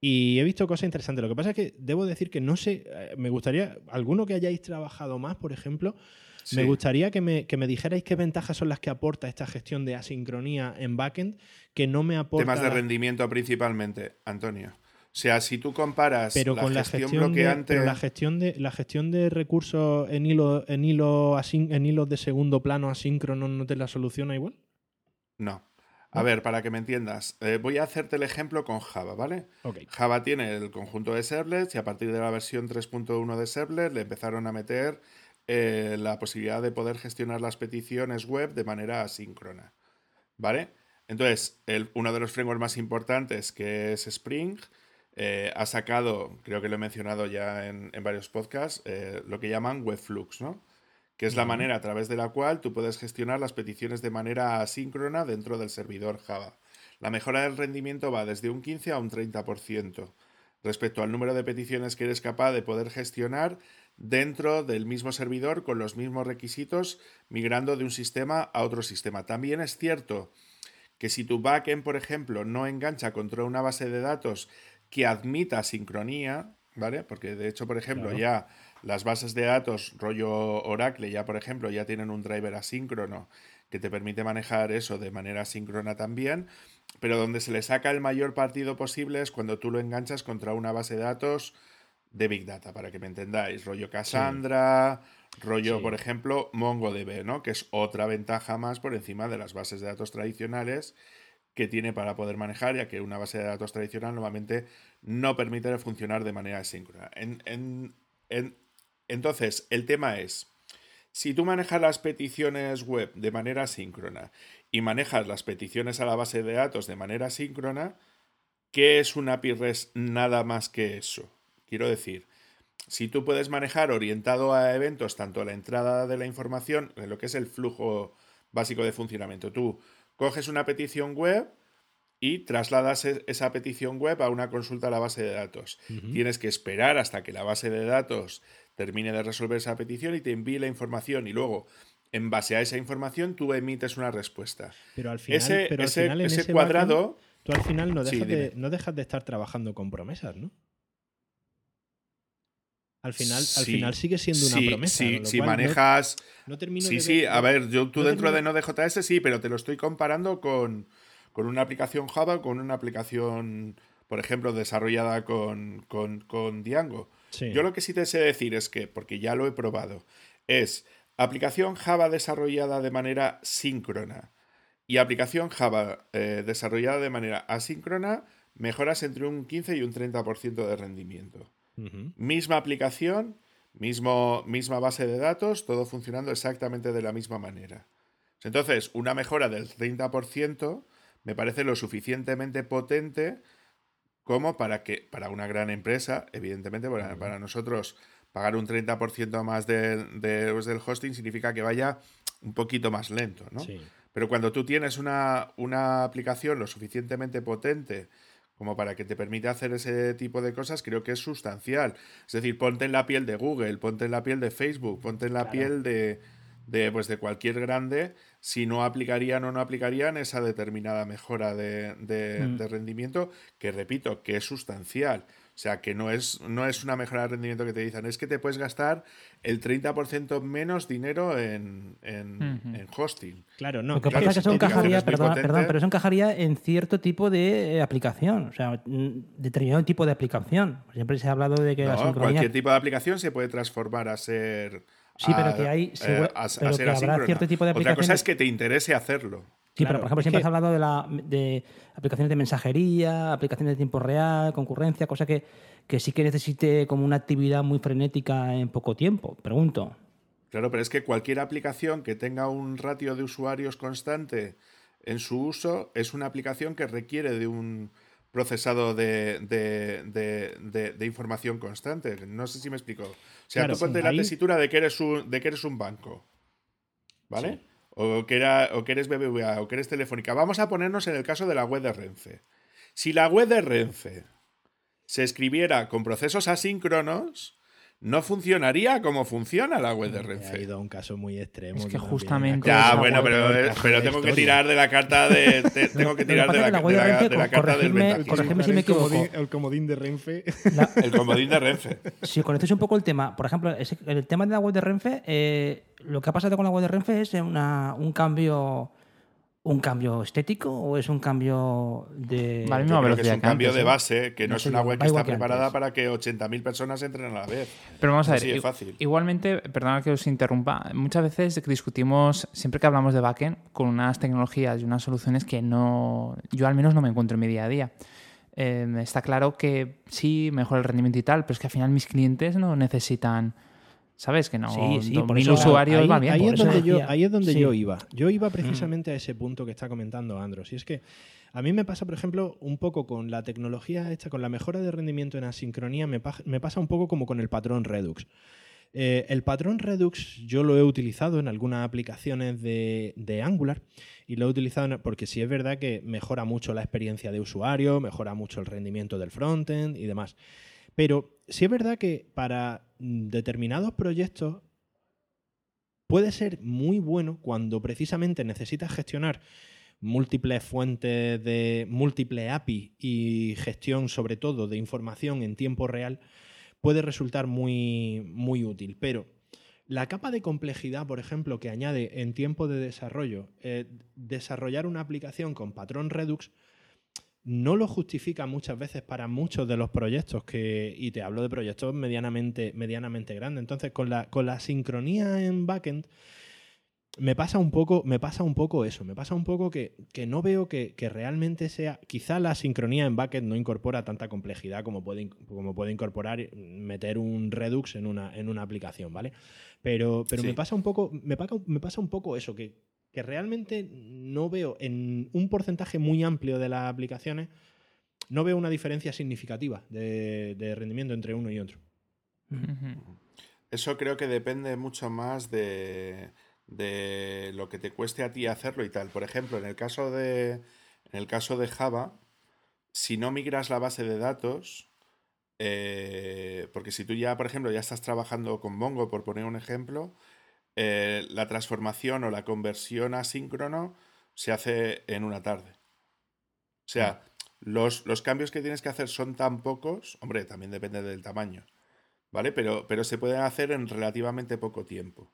Y he visto cosas interesantes. Lo que pasa es que debo decir que no sé. Eh, me gustaría. Alguno que hayáis trabajado más, por ejemplo. Me gustaría que me, que me, dijerais qué ventajas son las que aporta esta gestión de asincronía en backend que no me aporta. Temas de rendimiento principalmente, Antonio. O sea, si tú comparas pero con la gestión, bloqueante... de, la gestión de la gestión de recursos en hilo en hilo en hilos de segundo plano asíncrono no te la soluciona igual. No. A ver, para que me entiendas, eh, voy a hacerte el ejemplo con Java, ¿vale? Java tiene el conjunto de servlets y a partir de la versión 3.1 de servlet le empezaron a meter eh, la posibilidad de poder gestionar las peticiones web de manera asíncrona, ¿vale? Entonces, uno de los frameworks más importantes, que es Spring, eh, ha sacado, creo que lo he mencionado ya en, varios podcasts, eh, lo que llaman Webflux, ¿no? Que es la manera a través de la cual tú puedes gestionar las peticiones de manera asíncrona dentro del servidor Java. La mejora del rendimiento va desde un 15 a un 30% respecto al número de peticiones que eres capaz de poder gestionar dentro del mismo servidor con los mismos requisitos migrando de un sistema a otro sistema. También es cierto que si tu backend, por ejemplo, no engancha contra una base de datos que admita sincronía, ¿vale? Porque de hecho, por ejemplo, ya las bases de datos rollo Oracle, ya por ejemplo, ya tienen un driver asíncrono que te permite manejar eso de manera síncrona también, pero donde se le saca el mayor partido posible es cuando tú lo enganchas contra una base de datos de Big Data, para que me entendáis, rollo Cassandra, rollo, por ejemplo, MongoDB, ¿no? Que es otra ventaja más por encima de las bases de datos tradicionales que tiene para poder manejar, ya que una base de datos tradicional normalmente no permite funcionar de manera síncrona. entonces, el tema es, si tú manejas las peticiones web de manera síncrona y manejas las peticiones a la base de datos de manera síncrona, ¿qué es una API REST nada más que eso? Quiero decir, si tú puedes manejar orientado a eventos tanto la entrada de la información, en lo que es el flujo básico de funcionamiento, tú coges una petición web y trasladas e-, esa petición web a una consulta a la base de datos. Tienes que esperar hasta que la base de datos termine de resolver esa petición y te envíe la información y luego en base a esa información tú emites una respuesta. Pero al final, ese, cuadrado... tú al final no dejas, de, no dejas de estar trabajando con promesas, ¿no? Al final, al final sigue siendo una promesa. Sí, si manejas. sí, sí, a ver, yo, tú dentro de Node.js sí, pero te lo estoy comparando con, una aplicación Java, con una aplicación, por ejemplo, desarrollada con, con, Django. Yo lo que sí te sé decir es que, porque ya lo he probado, es aplicación Java desarrollada de manera síncrona y aplicación Java eh, desarrollada de manera asíncrona, mejoras entre un 15 y un 30% de rendimiento. Misma aplicación, mismo, misma base de datos, todo funcionando exactamente de la misma manera. Entonces, una mejora del 30% me parece lo suficientemente potente como para que, para una gran empresa, evidentemente, para, nosotros pagar un 30% más de, del hosting significa que vaya un poquito más lento, ¿no? Pero cuando tú tienes una, una aplicación lo suficientemente potente como para que te permita hacer ese tipo de cosas, creo que es sustancial. Es decir, ponte en la piel de Google, ponte en la piel de Facebook, ponte en la piel de, de, pues, de cualquier grande, si no aplicarían o no aplicarían esa determinada mejora de, de, mm. de rendimiento, que repito, que es sustancial. O sea, que no es, no es una mejora de rendimiento que te dicen, es que te puedes gastar el 30% menos dinero en, en, hosting. Claro, no. Lo que pasa es que eso encajaría, perdón, pero eso encajaría en cierto tipo de eh, aplicación, o sea, determinado tipo de aplicación. Siempre se ha hablado de que no, cualquier tipo de aplicación se puede transformar a ser... Sí, pero que hay eh, pero que habrá cierto tipo de aplicación. Otra cosa es que te interese hacerlo. Sí, pero por ejemplo, siempre has hablado de, la, de aplicaciones de mensajería, aplicaciones de tiempo real, concurrencia, cosa que, que sí que necesite como una actividad muy frenética en poco tiempo. Pregunto. Claro, pero es que cualquier aplicación que tenga un ratio de usuarios constante en su uso es una aplicación que requiere de un procesado de, de, información constante. No sé si me explico. O sea, tú ponte la tesitura de que eres un, de que eres un banco. ¿Vale? O que, era, o que eres BBVA, o que eres Telefónica. Vamos a ponernos en el caso de la web de Renfe. Si la web de Renfe se escribiera con procesos asíncronos, no funcionaría como funciona la web de Renfe. Ha ido a un caso muy extremo. Es que justamente. Ya, bueno, pero, pero tengo que tirar de la carta de. <laughs> tengo que tirar de la, de la, carta del Corregime si me equivoco. El comodín de Renfe. <laughs> el comodín de Renfe. Si conocéis un poco el tema, por ejemplo, el tema de la web de Renfe, eh, lo que ha pasado con la web de Renfe es una, un cambio un cambio estético o es un cambio de. Vale, no, que es un cambio de base, que no, es una web que está preparada para que 80.000 personas entren a la vez. Pero vamos a ver, fácil. igualmente, perdona que os interrumpa, muchas veces discutimos, siempre que hablamos de backend, con unas tecnologías y unas soluciones que no. Yo al menos no me encuentro en mi día a día. Eh, está claro que sí, mejora el rendimiento y tal, pero es que al final mis clientes no necesitan ¿Sabes? Que no. Sí, sí, por mil usuarios ahí, va bien. Ahí, es donde, yo, ahí es donde yo iba. Yo iba precisamente a ese punto que está comentando Andros. Y es que a mí me pasa, por ejemplo, un poco con la tecnología esta, con la mejora de rendimiento en asincronía, me, pasa un poco como con el patrón Redux. Eh, el patrón Redux yo lo he utilizado en algunas aplicaciones de, de, Angular y lo he utilizado porque sí es verdad que mejora mucho la experiencia de usuario, mejora mucho el rendimiento del frontend y demás. Pero sí es verdad que para determinados proyectos puede ser muy bueno cuando precisamente necesitas gestionar múltiples fuentes de múltiples API y gestión sobre todo de información en tiempo real puede resultar muy, muy útil. Pero la capa de complejidad, por ejemplo, que añade en tiempo de desarrollo, eh, desarrollar una aplicación con patrón Redux, no lo justifica muchas veces para muchos de los proyectos que, y te hablo de proyectos medianamente, medianamente grandes. Entonces, con la, con la sincronía en backend, me pasa un poco, me pasa un poco eso, me pasa un poco que, no veo que, realmente sea. Quizá la sincronía en backend no incorpora tanta complejidad como puede, como puede incorporar meter un Redux en una, en una aplicación, ¿vale? Pero, pero me pasa un poco, me me pasa un poco eso, que, que realmente no veo en un porcentaje muy amplio de las aplicaciones, no veo una diferencia significativa de, rendimiento entre uno y otro. Eso creo que depende mucho más de, lo que te cueste a ti hacerlo y tal. Por ejemplo, en el caso de, en el caso de Java, si no migras la base de datos, eh, porque si tú ya, por ejemplo, ya estás trabajando con Mongo, por poner un ejemplo, eh, la transformación o la conversión asíncrono se hace en una tarde. O sea, los, los, cambios que tienes que hacer son tan pocos, hombre, también depende del tamaño, ¿vale? Pero, pero se pueden hacer en relativamente poco tiempo.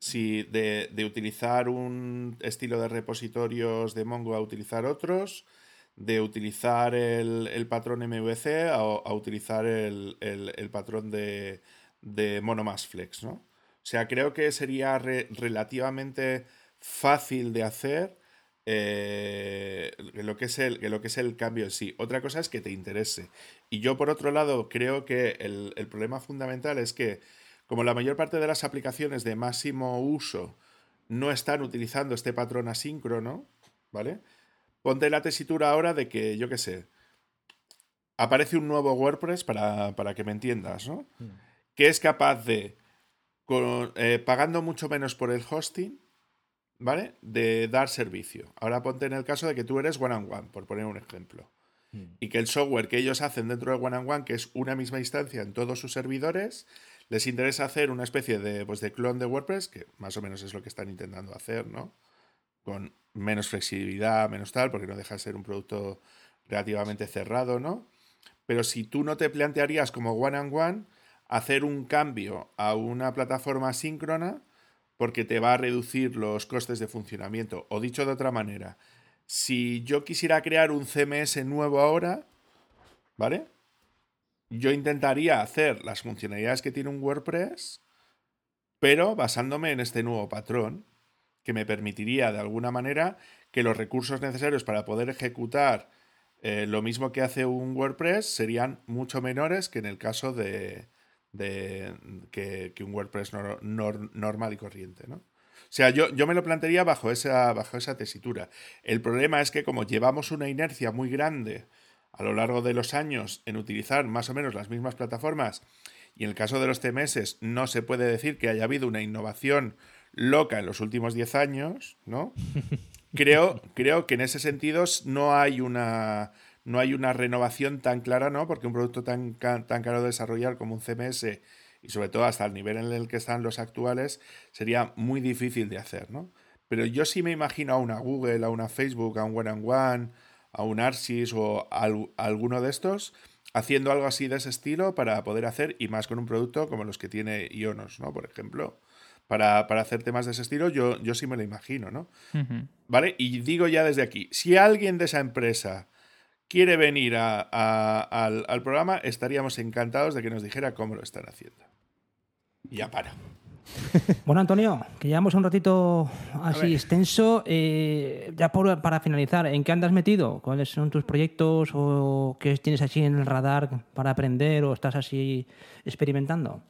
Si de, utilizar un estilo de repositorios de Mongo a utilizar otros, de utilizar el, patrón MVC a, utilizar el, patrón de, de Flex, ¿no? O sea, creo que sería relativamente fácil de hacer eh, lo, que es el, lo que es el cambio en sí. Otra cosa es que te interese. Y yo, por otro lado, creo que el, el problema fundamental es que, como la mayor parte de las aplicaciones de máximo uso no están utilizando este patrón asíncrono, ¿vale? Ponte la tesitura ahora de que, yo qué sé, aparece un nuevo WordPress para, que me entiendas, ¿no? Hmm. Que es capaz de, eh, pagando mucho menos por el hosting, ¿vale? De dar servicio. Ahora ponte en el caso de que tú eres one on one, por poner un ejemplo. Hmm. Y que el software que ellos hacen dentro de one on one, que es una misma instancia en todos sus servidores, les interesa hacer una especie de, pues, de clon de WordPress, que más o menos es lo que están intentando hacer, ¿no? Con menos flexibilidad, menos tal, porque no deja de ser un producto relativamente cerrado, ¿no? Pero si tú no te plantearías como one on one hacer un cambio a una plataforma síncrona, porque te va a reducir los costes de funcionamiento. O dicho de otra manera, si yo quisiera crear un CMS nuevo ahora, ¿vale? Yo intentaría hacer las funcionalidades que tiene un WordPress, pero basándome en este nuevo patrón que me permitiría de alguna manera que los recursos necesarios para poder ejecutar eh, lo mismo que hace un WordPress serían mucho menores que en el caso de, que, un WordPress normal y corriente, ¿no? O sea, yo, yo me lo plantearía bajo esa, bajo esa tesitura. El problema es que como llevamos una inercia muy grande a lo largo de los años en utilizar más o menos las mismas plataformas, y en el caso de los TMS no se puede decir que haya habido una innovación loca en los últimos 10 años, ¿no? <laughs> Creo, creo que en ese sentido no hay una no hay una renovación tan clara, ¿no? Porque un producto tan, tan caro de desarrollar como un CMS y sobre todo hasta el nivel en el que están los actuales sería muy difícil de hacer, ¿no? Pero yo sí me imagino a una Google, a una Facebook, a un One and One, a un Arsis o a, alguno de estos haciendo algo así de ese estilo para poder hacer y más con un producto como los que tiene Ionos, ¿no? Por ejemplo para, hacer temas de ese estilo, yo, yo sí me lo imagino, ¿no? ¿Vale? Y digo ya desde aquí, si alguien de esa empresa quiere venir al, programa, estaríamos encantados de que nos dijera cómo lo están haciendo. ya para. <laughs> Bueno, Antonio, que llevamos un ratito así extenso. Eh, ya para finalizar, ¿en qué andas metido? ¿Cuáles son tus proyectos o qué tienes así en el radar para aprender o estás así experimentando?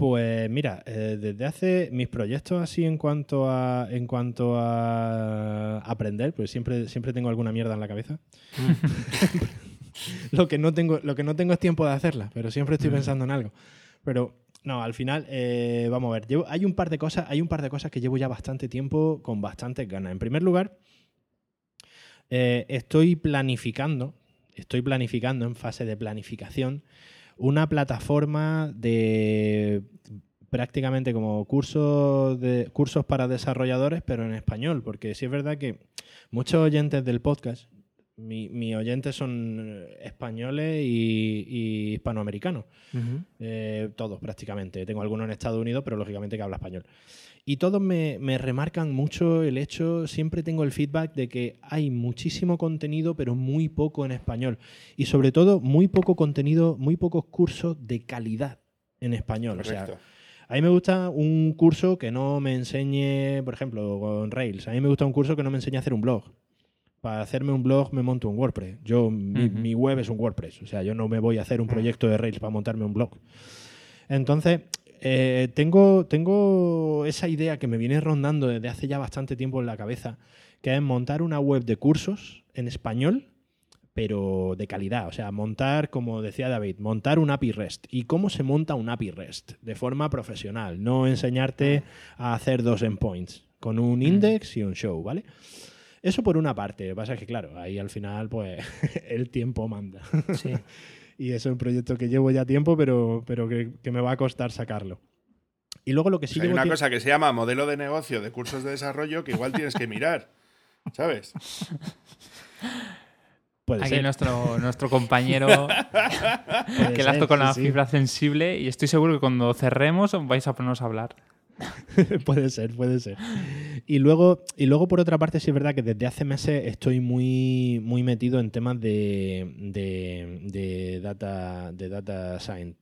Pues mira, eh, desde hace mis proyectos así en cuanto a en cuanto a aprender, pues siempre, siempre tengo alguna mierda en la cabeza. <laughs> lo que no tengo, lo que no tengo es tiempo de hacerla, pero siempre estoy mm. pensando en algo. Pero no, al final, eh, vamos a ver, hay un par de cosas, hay un par de cosas que llevo ya bastante tiempo con bastantes ganas. En primer lugar, eh, estoy planificando, estoy planificando en fase de planificación una plataforma de prácticamente como cursos de cursos para desarrolladores, pero en español, porque sí es verdad que muchos oyentes del podcast, mis oyentes son españoles y, hispanoamericanos, eh, todos prácticamente. Tengo algunos en Estados Unidos, pero lógicamente que habla español. Y todos me, remarcan mucho el hecho, siempre tengo el feedback de que hay muchísimo contenido, pero muy poco en español. Y sobre todo, muy poco contenido, muy pocos cursos de calidad en español. O sea, a mí me gusta un curso que no me enseñe, por ejemplo, con Rails. A mí me gusta un curso que no me enseñe a hacer un blog. Para hacerme un blog me monto un WordPress. Yo, mi, mi, web es un WordPress. O sea, yo no me voy a hacer un proyecto de Rails para montarme un blog. Entonces, eh, tengo, tengo esa idea que me viene rondando desde hace ya bastante tiempo en la cabeza, que es montar una web de cursos en español, pero de calidad. O sea, montar, como decía David, montar un API REST. ¿Y cómo se monta un API REST? De forma profesional, no enseñarte a hacer dos endpoints, con un mm. index y un show, ¿vale? Eso por una parte. Lo que pasa es que, claro, ahí al final, pues, <laughs> el tiempo manda. Sí. <laughs> y es un proyecto que llevo ya tiempo, pero, pero que, me va a costar sacarlo. Y luego lo que sí Hay una cosa que se llama modelo de negocio de cursos de desarrollo que igual tienes que mirar, ¿sabes? <laughs> Puede Aquí nuestro, nuestro compañero <laughs> que le con la fibra sensible y estoy seguro que cuando cerremos vais a ponernos a hablar. <laughs> puede ser, puede ser. Y luego, y luego, por otra parte, sí es verdad que desde hace meses estoy muy, muy metido en temas de, de, data, de data science.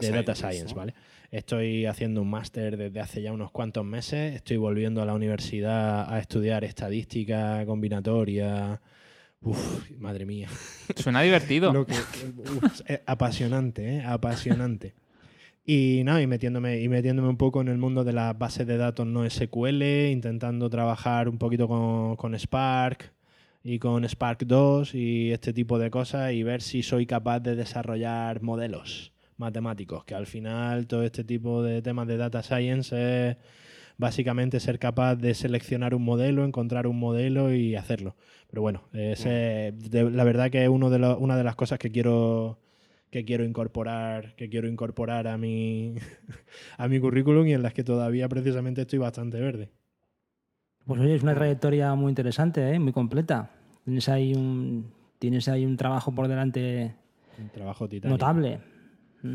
De data, science, ¿vale? Estoy haciendo un máster desde hace ya unos cuantos meses. Estoy volviendo a la universidad a estudiar estadística combinatoria. Uf, madre mía. Suena divertido. <laughs> Lo que- uf, apasionante, ¿eh? Apasionante. Y nada, y metiéndome, y metiéndome un poco en el mundo de las bases de datos no SQL, intentando trabajar un poquito con, con Spark y con Spark 2 y este tipo de cosas y ver si soy capaz de desarrollar modelos matemáticos, que al final todo este tipo de temas de data science es básicamente ser capaz de seleccionar un modelo, encontrar un modelo y hacerlo. Pero bueno, ese- de- la verdad que es uno de los- una de las cosas que quiero que quiero incorporar que quiero incorporar a mi <laughs> a mi currículum y en las que todavía precisamente estoy bastante verde. Pues oye, es una trayectoria muy interesante, ¿eh? muy completa. Tienes ahí un, tienes ahí un trabajo por delante Un trabajo titánico. notable.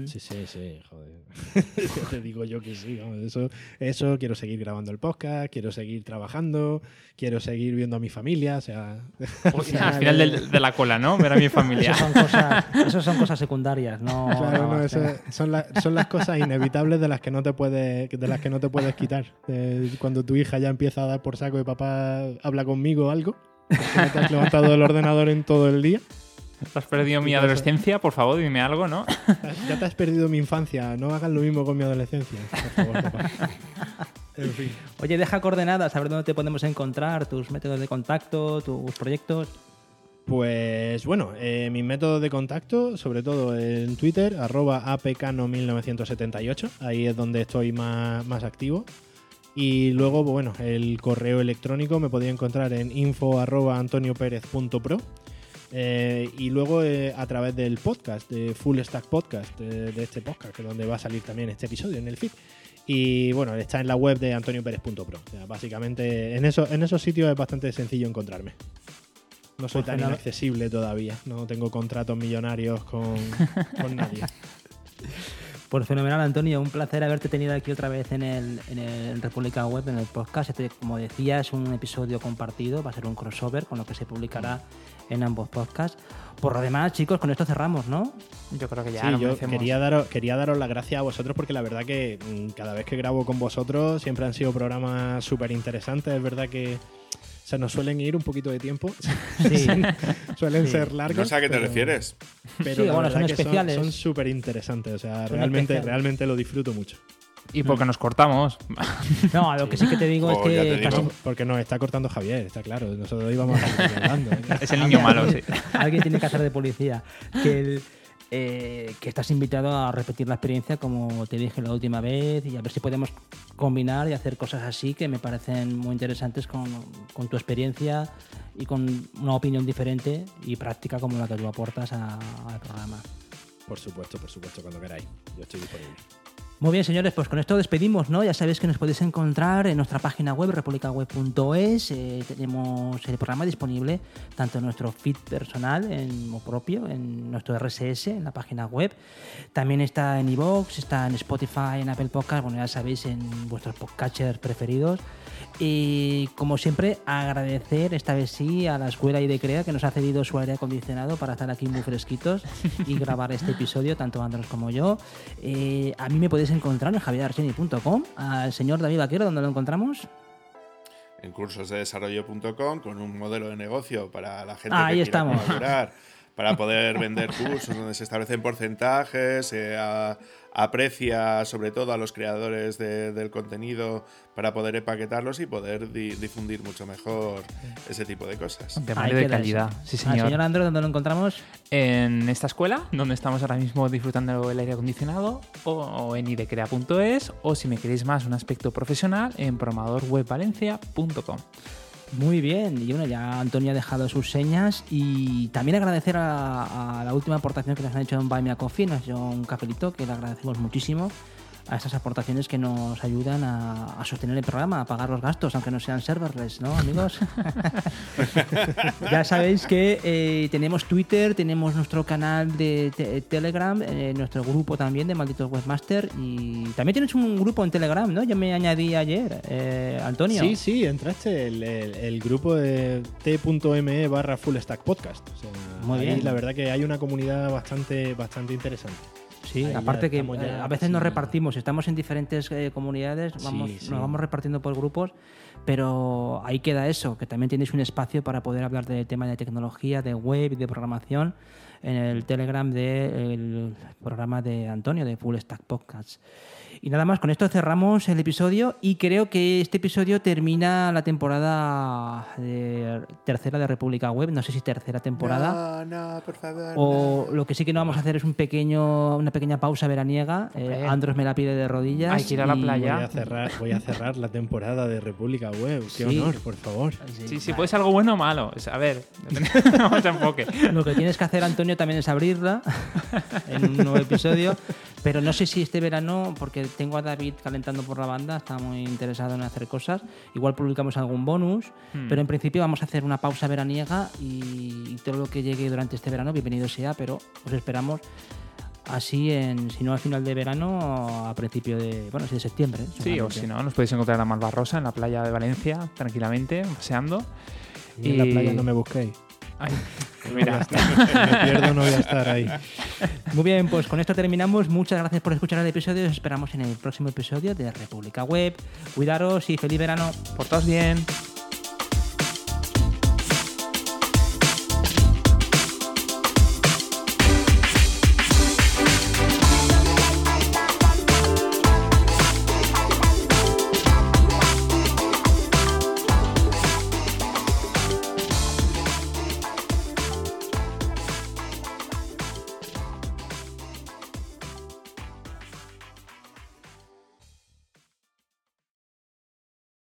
Sí, sí, sí, joder. <laughs> Te digo yo que sí. vamos, Eso, eso, quiero seguir grabando el podcast, quiero seguir trabajando, quiero seguir viendo a mi familia, o sea... <laughs> Al final del- de la cola, ¿no? Ver a mi familia. Esas son cosas, esas son cosas secundarias, no. <laughs> Claro, no, no, eso es- son, la- son las cosas inevitables de las que no te puedes, de las que no te puedes quitar. Eh, cuando tu hija ya empieza a dar por saco y papá habla conmigo o algo, porque no te has levantado del ordenador en todo el día, ¿Has perdido mi adolescencia? Por favor, dime algo, ¿no? ya te has perdido mi infancia. No hagas lo mismo con mi adolescencia, por favor, papá. En fin. Oye, deja coordenadas, a ver dónde te podemos encontrar, tus métodos de contacto, tus proyectos. Pues bueno, eh, mis métodos de contacto, sobre todo en Twitter, arroba apcano1978, ahí es donde estoy más, más activo. Y luego, bueno, el correo electrónico me podía encontrar en info arroba. Eh, y luego eh, a través del podcast, de Full Stack Podcast, de, de este podcast, que es donde va a salir también este episodio en el feed. Y bueno, está en la web de antonioperez.pro. O sea, básicamente en, eso, en esos sitios es bastante sencillo encontrarme. No soy Pues tan inaccesible todavía. No tengo contratos millonarios con, <laughs> con nadie. Pues fenomenal, Antonio. Un placer haberte tenido aquí otra vez en el, en el República Web, en el podcast. Este, como decía, es un episodio compartido, va a ser un crossover con lo que se publicará en ambos podcasts. Por lo demás, chicos, con esto cerramos, ¿no? Yo creo que ya Sí, yo quería daros, quería daros las gracias a vosotros porque la verdad que mm, cada vez que grabo con vosotros siempre han sido programas súper interesantes. Es verdad que se nos suelen ir un poquito de tiempo. <laughs> Sí. suelen Sí. ser largos. No sé a qué te pero- refieres. Pero Sí, la bueno, son especiales. Son súper interesantes. O sea, Son realmente, especiales. realmente lo disfruto mucho. Y porque nos cortamos. <laughs> No, a lo que sí que te digo es Oh, que digo. casi- Porque nos está cortando Javier, está claro. Nosotros íbamos hablando. ¿eh? <laughs> es el niño malo, sí. <laughs> alguien tiene que hacer de policía. Que, el- eh, que estás invitado a repetir la experiencia como te dije la última vez y a ver si podemos combinar y hacer cosas así que me parecen muy interesantes con, con tu experiencia y con una opinión diferente y práctica como la que tú aportas a- al programa. Por supuesto, por supuesto, cuando queráis. Yo estoy disponible. Muy bien, señores, pues con esto despedimos, ¿no? Ya sabéis que nos podéis encontrar en nuestra página web, republicaweb.es. Eh, tenemos el programa disponible tanto en nuestro feed personal en, o propio, en nuestro RSS, en la página web. También está en iVoox, está en Spotify, en Apple Podcast, bueno, ya sabéis, en vuestros podcatchers preferidos. Y como siempre, agradecer esta vez sí a la escuela IDECREA que nos ha cedido su aire acondicionado para estar aquí muy fresquitos y <laughs> grabar este episodio, tanto Andros como yo. Eh, a mí me podéis encontrar en javierarcheni.com, al señor David Vaquero, donde lo encontramos. En cursosdedesarrollo.com con un modelo de negocio para la gente Ahí que quiera estamos. colaborar, para poder vender cursos donde se establecen porcentajes, se a- aprecia sobre todo a los creadores de- del contenido para poder empaquetarlos y poder di- difundir mucho mejor ese tipo de cosas. De manera de calidad. eso. Sí, Al señor. señor Andros, donde lo encontramos. en esta escuela, donde estamos ahora mismo disfrutando el aire acondicionado, o, o en idecrea.es, o si me queréis más un aspecto profesional, en programadorwebvalencia.com. Muy bien, y bueno, ya Antonio ha dejado sus señas y también agradecer a, la última aportación que nos han hecho en Buy Me a Coffee, nos hecho un cafelito que le agradecemos muchísimo a estas aportaciones que nos ayudan a, a sostener el programa, a pagar los gastos, aunque no sean serverless, ¿no, amigos? <laughs> ya sabéis que eh, tenemos Twitter, tenemos nuestro canal de te- Telegram, eh, nuestro grupo también de Malditos Webmaster y también tienes un grupo en Telegram, ¿no? Yo me añadí ayer, eh, Antonio. Sí, sí, entraste el, el- el grupo de t.me barra full stack podcast. O sea, Muy ahí bien. La verdad que hay una comunidad bastante, bastante interesante. Sí, Ahí aparte que eh, ya a veces nos casi- repartimos, estamos en diferentes eh, comunidades, vamos, Sí, sí. nos vamos repartiendo por grupos, pero ahí queda eso, que también tenéis un espacio para poder hablar de temas de tecnología, de web y de programación en el Telegram del programa de Antonio, de Full Stack Podcast. Y nada más, con esto cerramos el episodio y creo que este episodio termina la temporada de- tercera de República Web, no sé si tercera temporada. No, no, por favor. O no. lo que sí que no vamos a hacer es un pequeño, una pequeña pausa veraniega. Eh. Andros me la pide de rodillas. Hay que ir a la playa. Voy a, cerrar, voy a cerrar la temporada de República Web. Qué Sí. honor, por favor. Sí, sí, puede ser algo bueno o malo. A ver, vamos <laughs> a enfoque. Lo que tienes que hacer, Antonio, también es abrirla <laughs> en un nuevo episodio. Pero no sé si este verano, porque tengo a David calentando por la banda, está muy interesado en hacer cosas. Igual publicamos algún bonus, Hmm. pero en principio vamos a hacer una pausa veraniega y todo lo que llegue durante este verano, bienvenido sea, pero os esperamos así, en, si no al final de verano, a principio de, bueno, sí, de septiembre. ¿eh? Sí, o si no, nos podéis encontrar en Malvarrosa, en la playa de Valencia, tranquilamente, paseando. Y en la Y- playa no me busquéis. Ay, No mira, me pierdo, no voy a estar ahí. Muy bien, pues con esto terminamos. Muchas gracias por escuchar el episodio. Os esperamos en el próximo episodio de República Web. Cuidaros y feliz verano. portaos bien.